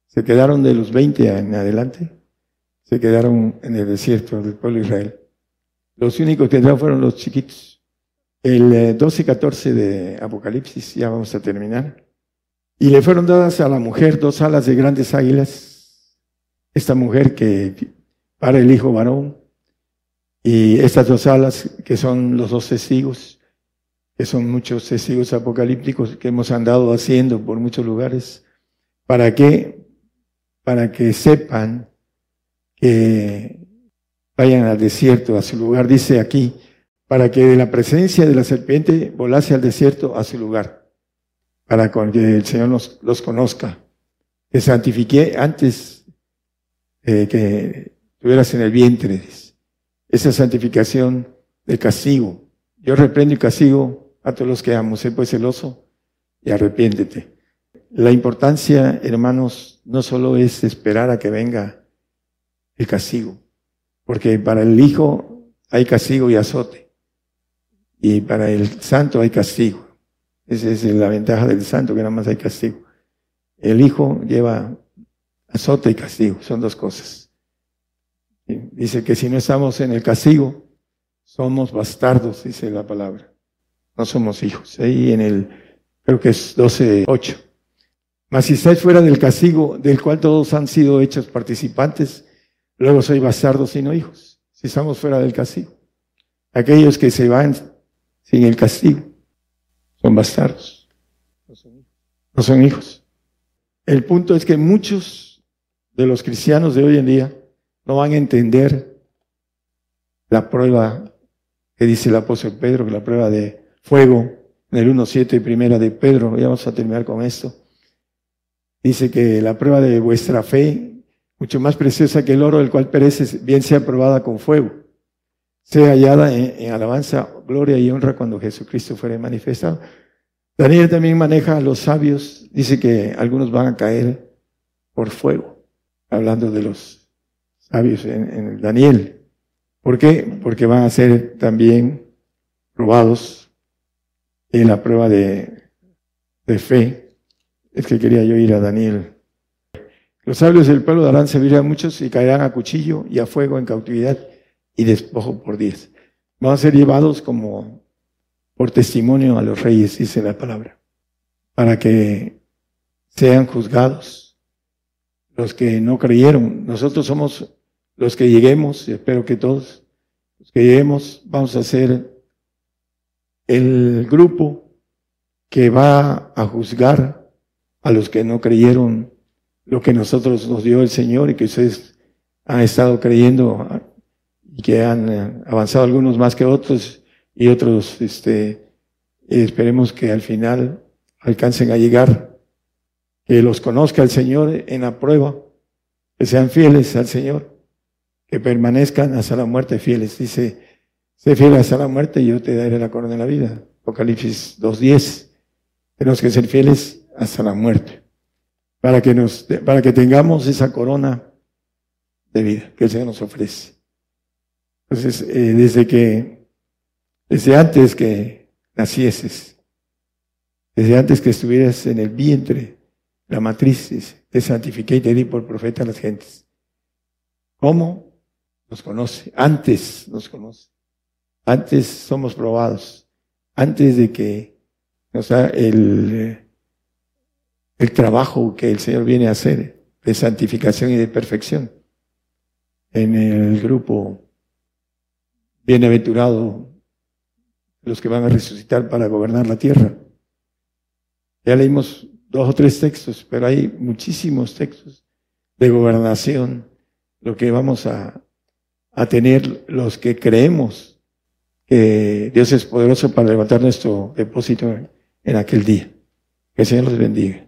Se quedaron de los 20 en adelante, se quedaron en el desierto del pueblo de Israel. Los únicos que quedaron fueron los chiquitos. El 12 eh, y 14 de Apocalipsis, ya vamos a terminar. Y le fueron dadas a la mujer dos alas de grandes águilas. Esta mujer que para el hijo varón. Y estas dos alas que son los dos testigos, que son muchos testigos apocalípticos que hemos andado haciendo por muchos lugares. ¿Para qué? Para que sepan que vayan al desierto, a su lugar. Dice aquí, para que de la presencia de la serpiente volase al desierto a su lugar para que el Señor nos, los conozca. Te santifiqué antes eh, que estuvieras en el vientre. Esa santificación del castigo. Yo reprendo y castigo a todos los que amo. Sé pues celoso y arrepiéntete. la importancia, hermanos, no solo es esperar a que venga el castigo, porque para el Hijo hay castigo y azote, y para el Santo hay castigo. Esa es la ventaja del Santo, que nada más hay castigo. El Hijo lleva azote y castigo, son dos cosas. Dice que si no estamos en el castigo, somos bastardos, dice la palabra. No somos hijos. Ahí en el, creo que es 12.8. Mas si estáis fuera del castigo del cual todos han sido hechos participantes, luego soy bastardos y no hijos. Si estamos fuera del castigo. Aquellos que se van sin el castigo son bastardos. No son hijos. El punto es que muchos de los cristianos de hoy en día no van a entender la prueba que dice el apóstol Pedro, que la prueba de fuego en el 1.7 y primera de Pedro, ya vamos a terminar con esto. Dice que la prueba de vuestra fe, mucho más preciosa que el oro, el cual perece, bien sea probada con fuego, sea hallada en, en alabanza, gloria y honra cuando Jesucristo fuere manifestado. Daniel también maneja a los sabios, dice que algunos van a caer por fuego, hablando de los sabios en, Daniel. ¿Por qué? Porque van a ser también probados en la prueba de, de fe. Es que quería yo ir a Daniel. Los sabios del pueblo darán servir a muchos y caerán a cuchillo y a fuego en cautividad y despojo por diez. Van a ser llevados como por testimonio a los reyes, dice la palabra, para que sean juzgados los que no creyeron. Nosotros somos los que lleguemos, y espero que todos, los que lleguemos, vamos a ser el grupo que va a juzgar a los que no creyeron lo que nosotros nos dio el Señor y que ustedes han estado creyendo que han eh, avanzado algunos más que otros y otros, este, esperemos que al final alcancen a llegar, que los conozca el Señor en la prueba, que sean fieles al Señor que permanezcan hasta la muerte fieles. Dice, sé fiel hasta la muerte y yo te daré la corona de la vida. Apocalipsis 2.10. Tenemos que ser fieles hasta la muerte. Para que nos, para que tengamos esa corona de vida que el Señor nos ofrece. Entonces, eh, desde que, desde antes que nacieses, desde antes que estuvieras en el vientre, la matriz, te santifiqué y te di por profeta a las gentes. ¿Cómo? nos conoce, antes nos conoce, antes somos probados, antes de que nos da el, el trabajo que el Señor viene a hacer de santificación y de perfección. En el grupo bienaventurado, los que van a resucitar para gobernar la tierra. Ya leímos dos o tres textos, pero hay muchísimos textos de gobernación, lo que vamos a, tener los que creemos que Dios es poderoso para levantar nuestro depósito en aquel día. Que el Señor los bendiga.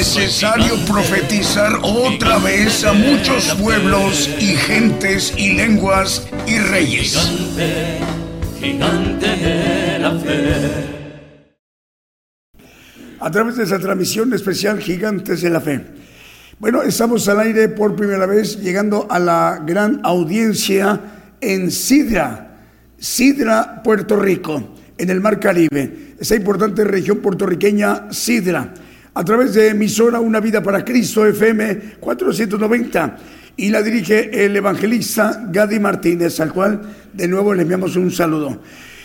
necesario profetizar otra vez a muchos pueblos y gentes y lenguas y reyes. Gigante, gigante de la fe. a través de esa transmisión especial Gigantes de la Fe. Bueno, estamos al aire por primera vez, llegando a la gran audiencia en Sidra, Sidra, Puerto Rico, en el Mar Caribe, esa importante región puertorriqueña Sidra, a través de emisora Una Vida para Cristo FM 490 y la dirige el evangelista Gadi Martínez, al cual de nuevo le enviamos un saludo.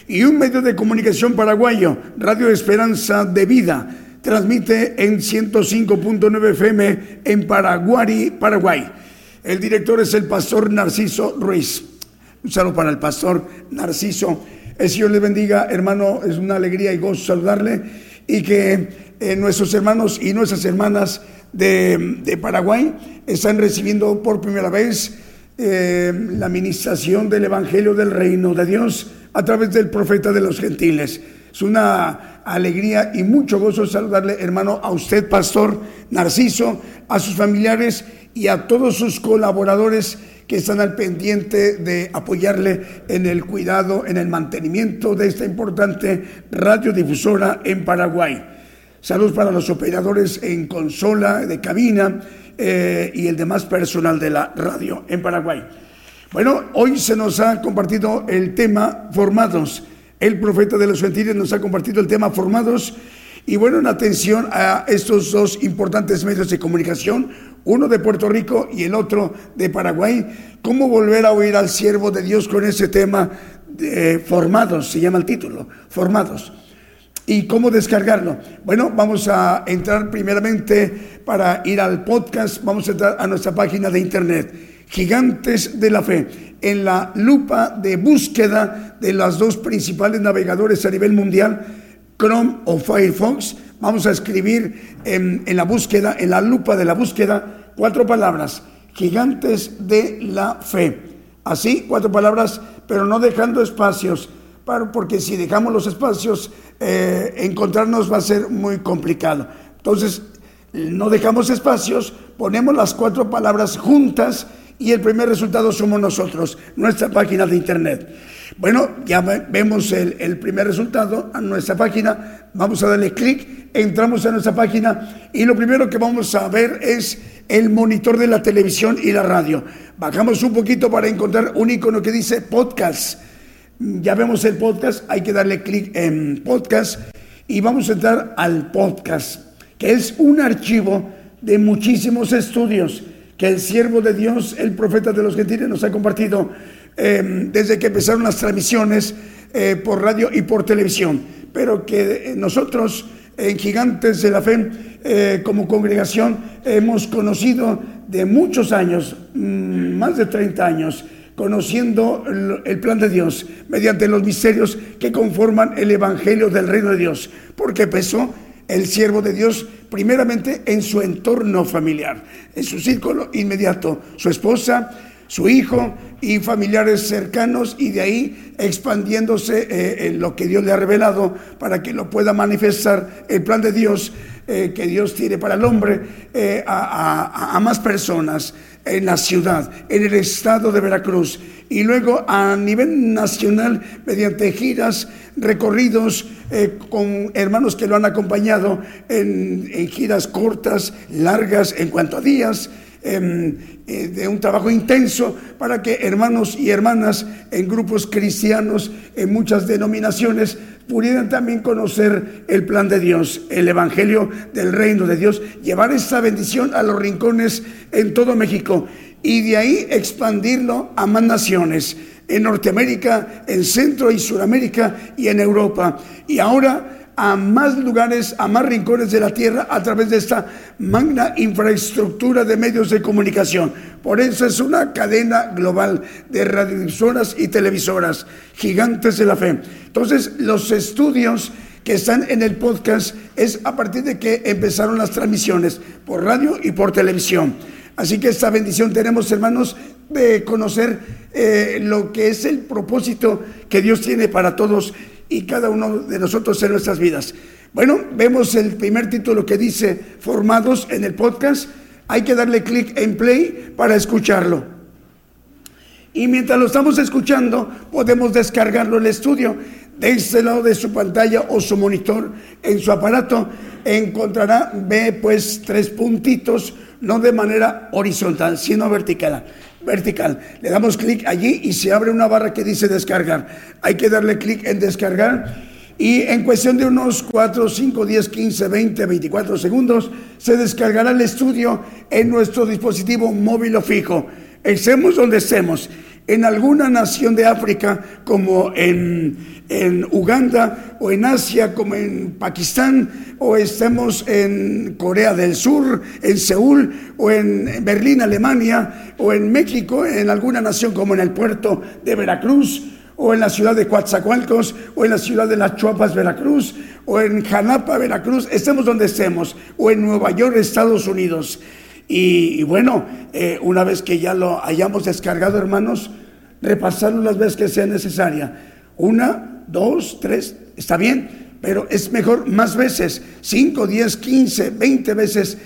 Y un medio de comunicación paraguayo, Radio Esperanza de Vida, transmite en 105.9 FM en Paraguay, Paraguay. El director es el pastor Narciso Ruiz. Un saludo para el pastor Narciso. El Señor le bendiga, hermano. Es una alegría y gozo saludarle y que eh, nuestros hermanos y nuestras hermanas de, Paraguay están recibiendo por primera vez eh, la administración del Evangelio del Reino de Dios a través del profeta de los gentiles. Es una alegría y mucho gozo saludarle, hermano, a usted, pastor Narciso, a sus familiares y a todos sus colaboradores que están al pendiente de apoyarle en el cuidado, en el mantenimiento de esta importante radiodifusora en Paraguay. Saludos para los operadores en consola, de cabina eh, y el demás personal de la radio en Paraguay. Bueno, hoy se nos ha compartido el tema formados. El profeta de los gentiles nos ha compartido el tema formados. Y bueno, en atención a estos dos importantes medios de comunicación, uno de Puerto Rico y el otro de Paraguay, ¿cómo volver a oír al siervo de Dios con ese tema de formados? Se llama el título, formados. ¿Y cómo descargarlo? Bueno, vamos a entrar primeramente para ir al podcast, vamos a entrar a nuestra página de internet, Gigantes de la Fe, en la lupa de búsqueda de las dos principales navegadores a nivel mundial, Chrome o Firefox. Vamos a escribir en, la búsqueda, en la lupa de la búsqueda, cuatro palabras, Gigantes de la Fe. Así, cuatro palabras, pero no dejando espacios porque si dejamos los espacios, eh, encontrarnos va a ser muy complicado. Entonces, no dejamos espacios, ponemos las cuatro palabras juntas y el primer resultado somos nosotros, nuestra página de internet. Bueno, ya vemos el, primer resultado a nuestra página, vamos a darle clic, entramos a nuestra página y lo primero que vamos a ver es el monitor de la televisión y la radio. Bajamos un poquito para encontrar un icono que dice podcast. Ya vemos el podcast, hay que darle clic en podcast y vamos a entrar al podcast, que es un archivo de muchísimos estudios que el siervo de Dios, el profeta de los gentiles, nos ha compartido em, desde que empezaron las transmisiones eh, por radio y por televisión, pero que nosotros en Gigantes de la Fe, eh, como congregación, hemos conocido de muchos años, mm, más de 30 años, conociendo el plan de Dios mediante los misterios que conforman el Evangelio del Reino de Dios, porque empezó el siervo de Dios primeramente en su entorno familiar, en su círculo inmediato, su esposa, su hijo y familiares cercanos y de ahí expandiéndose eh, en lo que Dios le ha revelado para que lo pueda manifestar el plan de Dios eh, que Dios tiene para el hombre eh, a, más personas en la ciudad, en el estado de Veracruz. Y luego a nivel nacional mediante giras, recorridos con hermanos que lo han acompañado en, giras cortas, largas en cuanto a días, eh, de un trabajo intenso para que hermanos y hermanas en grupos cristianos, en muchas denominaciones, pudieran también conocer el plan de Dios, el Evangelio del Reino de Dios, llevar esta bendición a los rincones en todo México y de ahí expandirlo a más naciones, en Norteamérica, en Centro y Sudamérica y en Europa. Y ahora a más lugares, a más rincones de la tierra a través de esta magna infraestructura de medios de comunicación. Por eso es una cadena global de radiodifusoras y televisoras, gigantes de la fe. Entonces, los estudios que están en el podcast es a partir de que empezaron las transmisiones por radio y por televisión. Así que esta bendición tenemos, hermanos, de conocer eh, lo que es el propósito que Dios tiene para todos y cada uno de nosotros en nuestras vidas. Bueno, vemos el primer título que dice Formados en el podcast. Hay que darle clic en play para escucharlo. Y mientras lo estamos escuchando, podemos descargarlo el estudio. de este lado de su pantalla o su monitor en su aparato encontrará, ve pues tres puntitos, no de manera horizontal, sino vertical. Vertical. Le damos clic allí y se abre una barra que dice descargar. Hay que darle clic en descargar y en cuestión de unos 4, 5, 10, 15, 20, 24 segundos se descargará el estudio en nuestro dispositivo móvil o fijo. Estemos donde estemos en alguna nación de África, como en, Uganda, o en Asia, como en Pakistán, o estemos en Corea del Sur, en Seúl, o en Berlín, Alemania, o en México, en alguna nación como en el puerto de Veracruz, o en la ciudad de Coatzacoalcos, o en la ciudad de Las Chuapas, Veracruz, o en Janapa, Veracruz, estemos donde estemos, o en Nueva York, Estados Unidos. Y, bueno, eh, una vez que ya lo hayamos descargado, hermanos, repasarlo las veces que sea necesaria. Una, dos, tres, está bien, pero es mejor más veces, cinco, diez, quince, veinte veces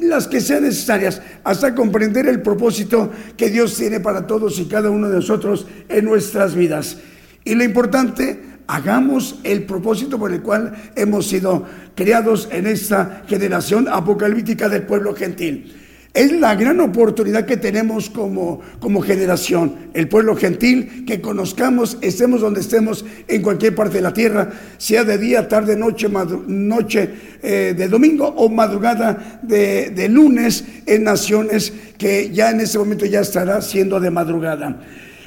las que sean necesarias, hasta comprender el propósito que Dios tiene para todos y cada uno de nosotros en nuestras vidas. Y lo importante, hagamos el propósito por el cual hemos sido creados en esta generación apocalíptica del pueblo gentil. Es la gran oportunidad que tenemos como, como generación, el pueblo gentil, que conozcamos, estemos donde estemos, en cualquier parte de la tierra, sea de día, tarde, noche, noche eh, de domingo o madrugada de, lunes en naciones que ya en ese momento ya estará siendo de madrugada,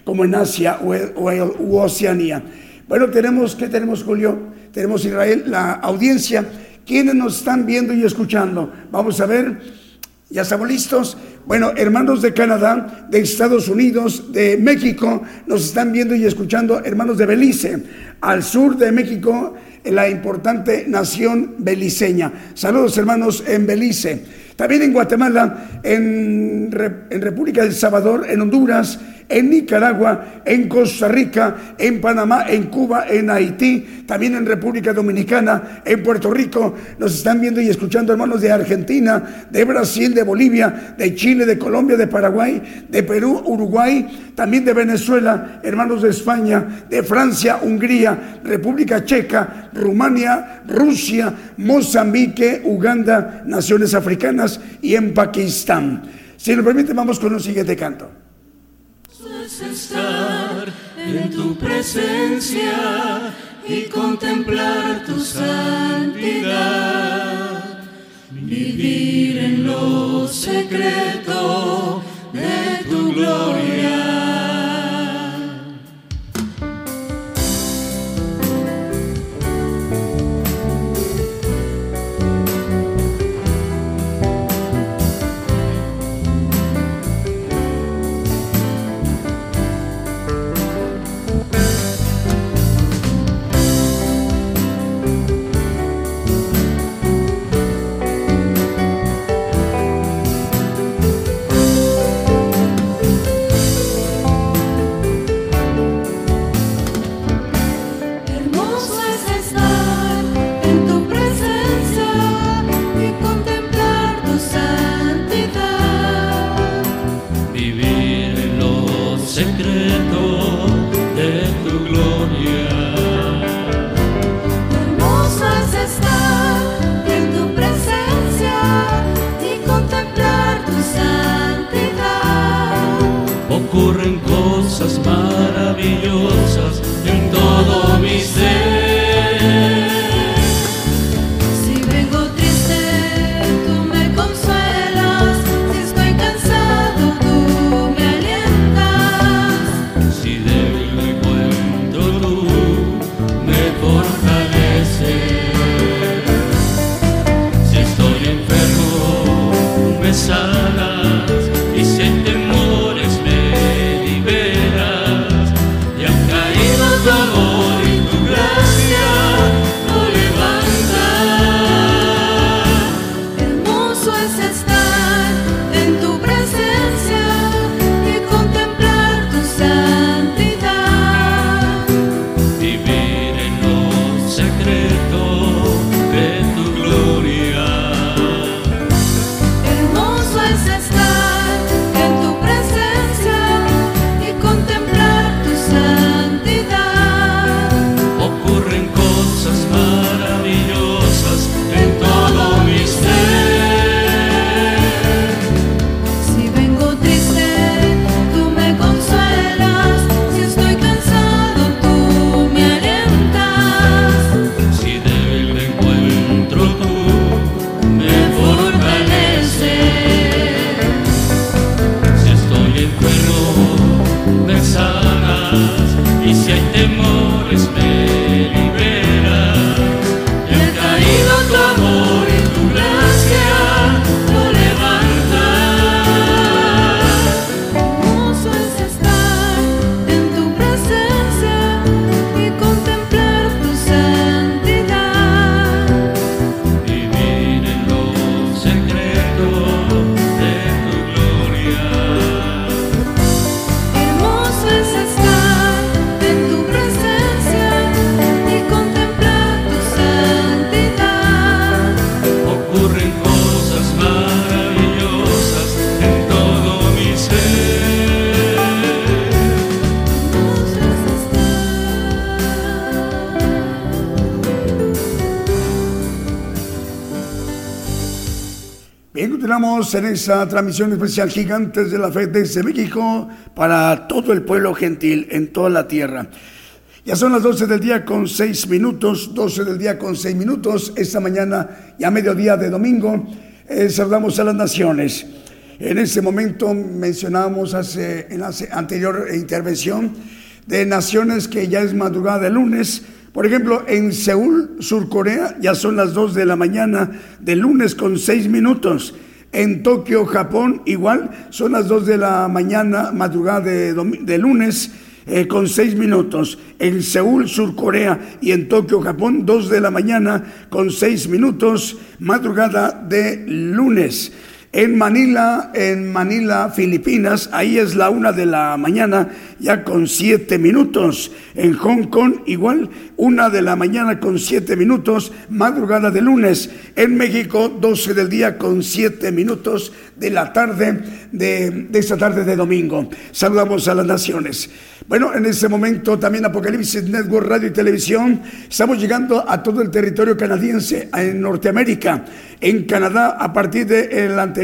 como en Asia o, o Oceanía. Bueno, tenemos, ¿qué tenemos, Julio? Tenemos Israel, la audiencia. ¿Quiénes nos están viendo y escuchando? Vamos a ver. ¿Ya estamos listos? Bueno, hermanos de Canadá, de Estados Unidos, de México, nos están viendo y escuchando hermanos de Belice, al sur de México, en la importante nación beliceña. Saludos hermanos en Belice. También en Guatemala, en, República del Salvador, en Honduras, en Nicaragua, en Costa Rica, en Panamá, en Cuba, en Haití, también en República Dominicana, en Puerto Rico. Nos están viendo y escuchando hermanos de Argentina, de Brasil, de Bolivia, de Chile, de Colombia, de Paraguay, de Perú, Uruguay, también de Venezuela, hermanos de España, de Francia, Hungría, República Checa, Rumania, Rusia, Mozambique, Uganda, naciones africanas y en Pakistán. Si nos permite, vamos con un siguiente canto estar en tu presencia y contemplar tu santidad, vivir en lo secreto de tu gloria. cosas maravillosas en todo mi ser. En esa transmisión especial Gigantes de la Fe desde México para todo el pueblo gentil en toda la tierra. Ya son las 12 del día con 6 minutos, 12 del día con 6 minutos, esta mañana ya mediodía de domingo, eh, saludamos a las naciones. En este momento mencionábamos hace, en la anterior intervención de naciones que ya es madrugada de lunes, por ejemplo, en Seúl, Sur Corea, ya son las 2 de la mañana de lunes con 6 minutos. En Tokio, Japón, igual, son las 2 de la mañana, madrugada de, lunes, eh, con 6 minutos. En Seúl, Sur Corea y en Tokio, Japón, 2 de la mañana con 6 minutos, madrugada de lunes. En Manila, en Manila, Filipinas, ahí es la una de la mañana, ya con siete minutos. En Hong Kong, igual, una de la mañana con siete minutos, madrugada de lunes. En México, 12 del día con siete minutos de la tarde de, de esta tarde de domingo. Saludamos a las naciones. Bueno, en este momento también Apocalipsis Network Radio y Televisión, estamos llegando a todo el territorio canadiense, en Norteamérica. En Canadá, a partir del anterior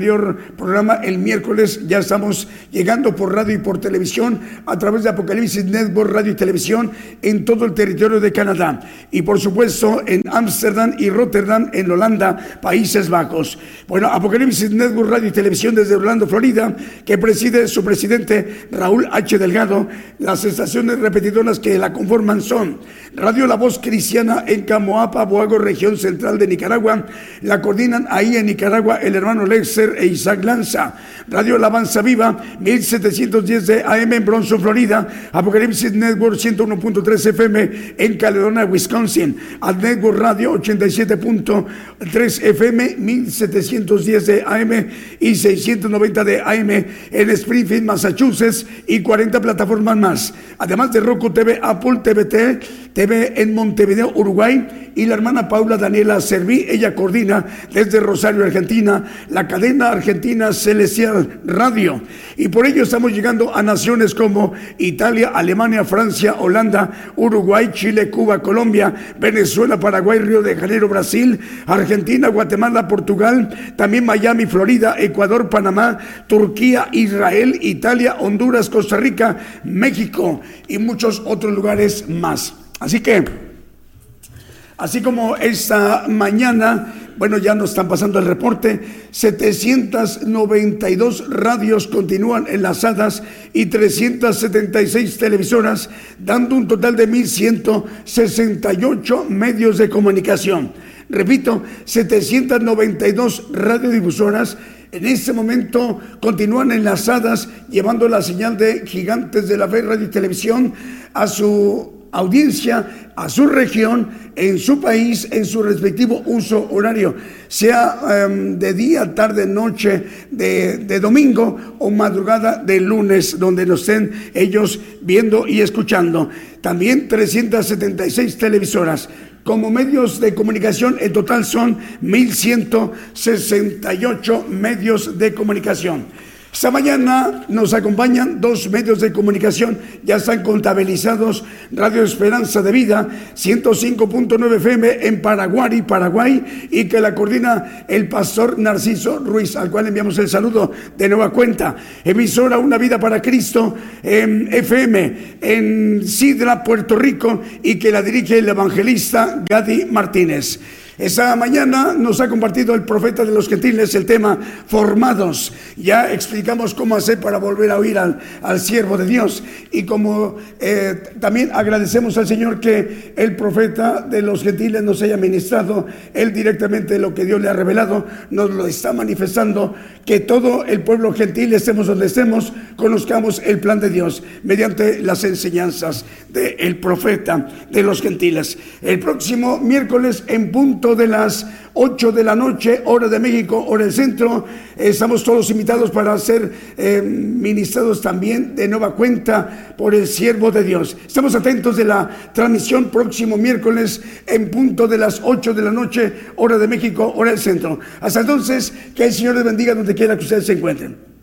programa, el miércoles, ya estamos llegando por radio y por televisión a través de Apocalipsis Network Radio y Televisión en todo el territorio de Canadá. Y por supuesto en Ámsterdam y Rotterdam, en Holanda, Países Bajos. Bueno, Apocalipsis Network Radio y Televisión desde Orlando, Florida, que preside su presidente Raúl H. Delgado. Las estaciones repetidoras que la conforman son Radio La Voz Cristiana en Camoapa, Boago, región central de Nicaragua. La coordinan ahí en Nicaragua el hermano Lexer e Isaac Lanza. Radio Alabanza Viva, 1710 de AM en Bronson, Florida. Apocalipsis Network 101.3 FM en Caledonia, Wisconsin. Ad Network Radio 87.3 FM, 1710 de AM y 690 de AM en Springfield, Massachusetts y 40 plataformas más. Además de Roku TV, Apple TVT, TV en Montevideo, Uruguay, y la hermana Paula Daniela Serví, ella coordina desde Rosario, Argentina, la cadena argentina Celestial Radio. Y por ello estamos llegando a naciones como Italia, Alemania, Francia, Holanda, Uruguay, Chile, Cuba, Colombia, Venezuela, Paraguay, Río de Janeiro, Brasil, Argentina, Guatemala, Portugal, también Miami, Florida, Ecuador, Panamá, Turquía, Israel, Italia, Honduras, Costa Rica, México y muchos otros lugares más. Así que, así como esta mañana, bueno, ya nos están pasando el reporte, 792 radios continúan enlazadas y 376 televisoras, dando un total de 1.168 medios de comunicación. Repito, 792 radiodifusoras en este momento continúan enlazadas llevando la señal de gigantes de la fe, radio y televisión a su audiencia, a su región, en su país, en su respectivo uso horario, sea em, de día, tarde, noche, de, de, domingo o madrugada de lunes, donde nos estén ellos viendo y escuchando. También 376 televisoras. Como medios de comunicación, en total son 1.168 medios de comunicación. Esta mañana nos acompañan dos medios de comunicación, ya están contabilizados, Radio Esperanza de Vida, 105.9 FM en Paraguay, Paraguay, y que la coordina el pastor Narciso Ruiz, al cual enviamos el saludo de nueva cuenta. Emisora Una Vida para Cristo en FM en Sidra, Puerto Rico, y que la dirige el evangelista Gadi Martínez. Esa mañana nos ha compartido el profeta de los gentiles el tema formados. Ya explicamos cómo hacer para volver a oír al, siervo de Dios. Y como eh, también agradecemos al Señor que el profeta de los gentiles nos haya ministrado, él directamente lo que Dios le ha revelado, nos lo está manifestando, que todo el pueblo gentil, estemos donde estemos, conozcamos el plan de Dios mediante las enseñanzas del profeta de los gentiles. El próximo miércoles en de las 8 de la noche, hora de México, hora del centro. Estamos todos invitados para ser eh, ministrados también de nueva cuenta por el siervo de Dios. Estamos atentos de la transmisión próximo miércoles en punto de las 8 de la noche, hora de México, hora del centro. Hasta entonces, que el Señor les bendiga donde quiera que ustedes se encuentren.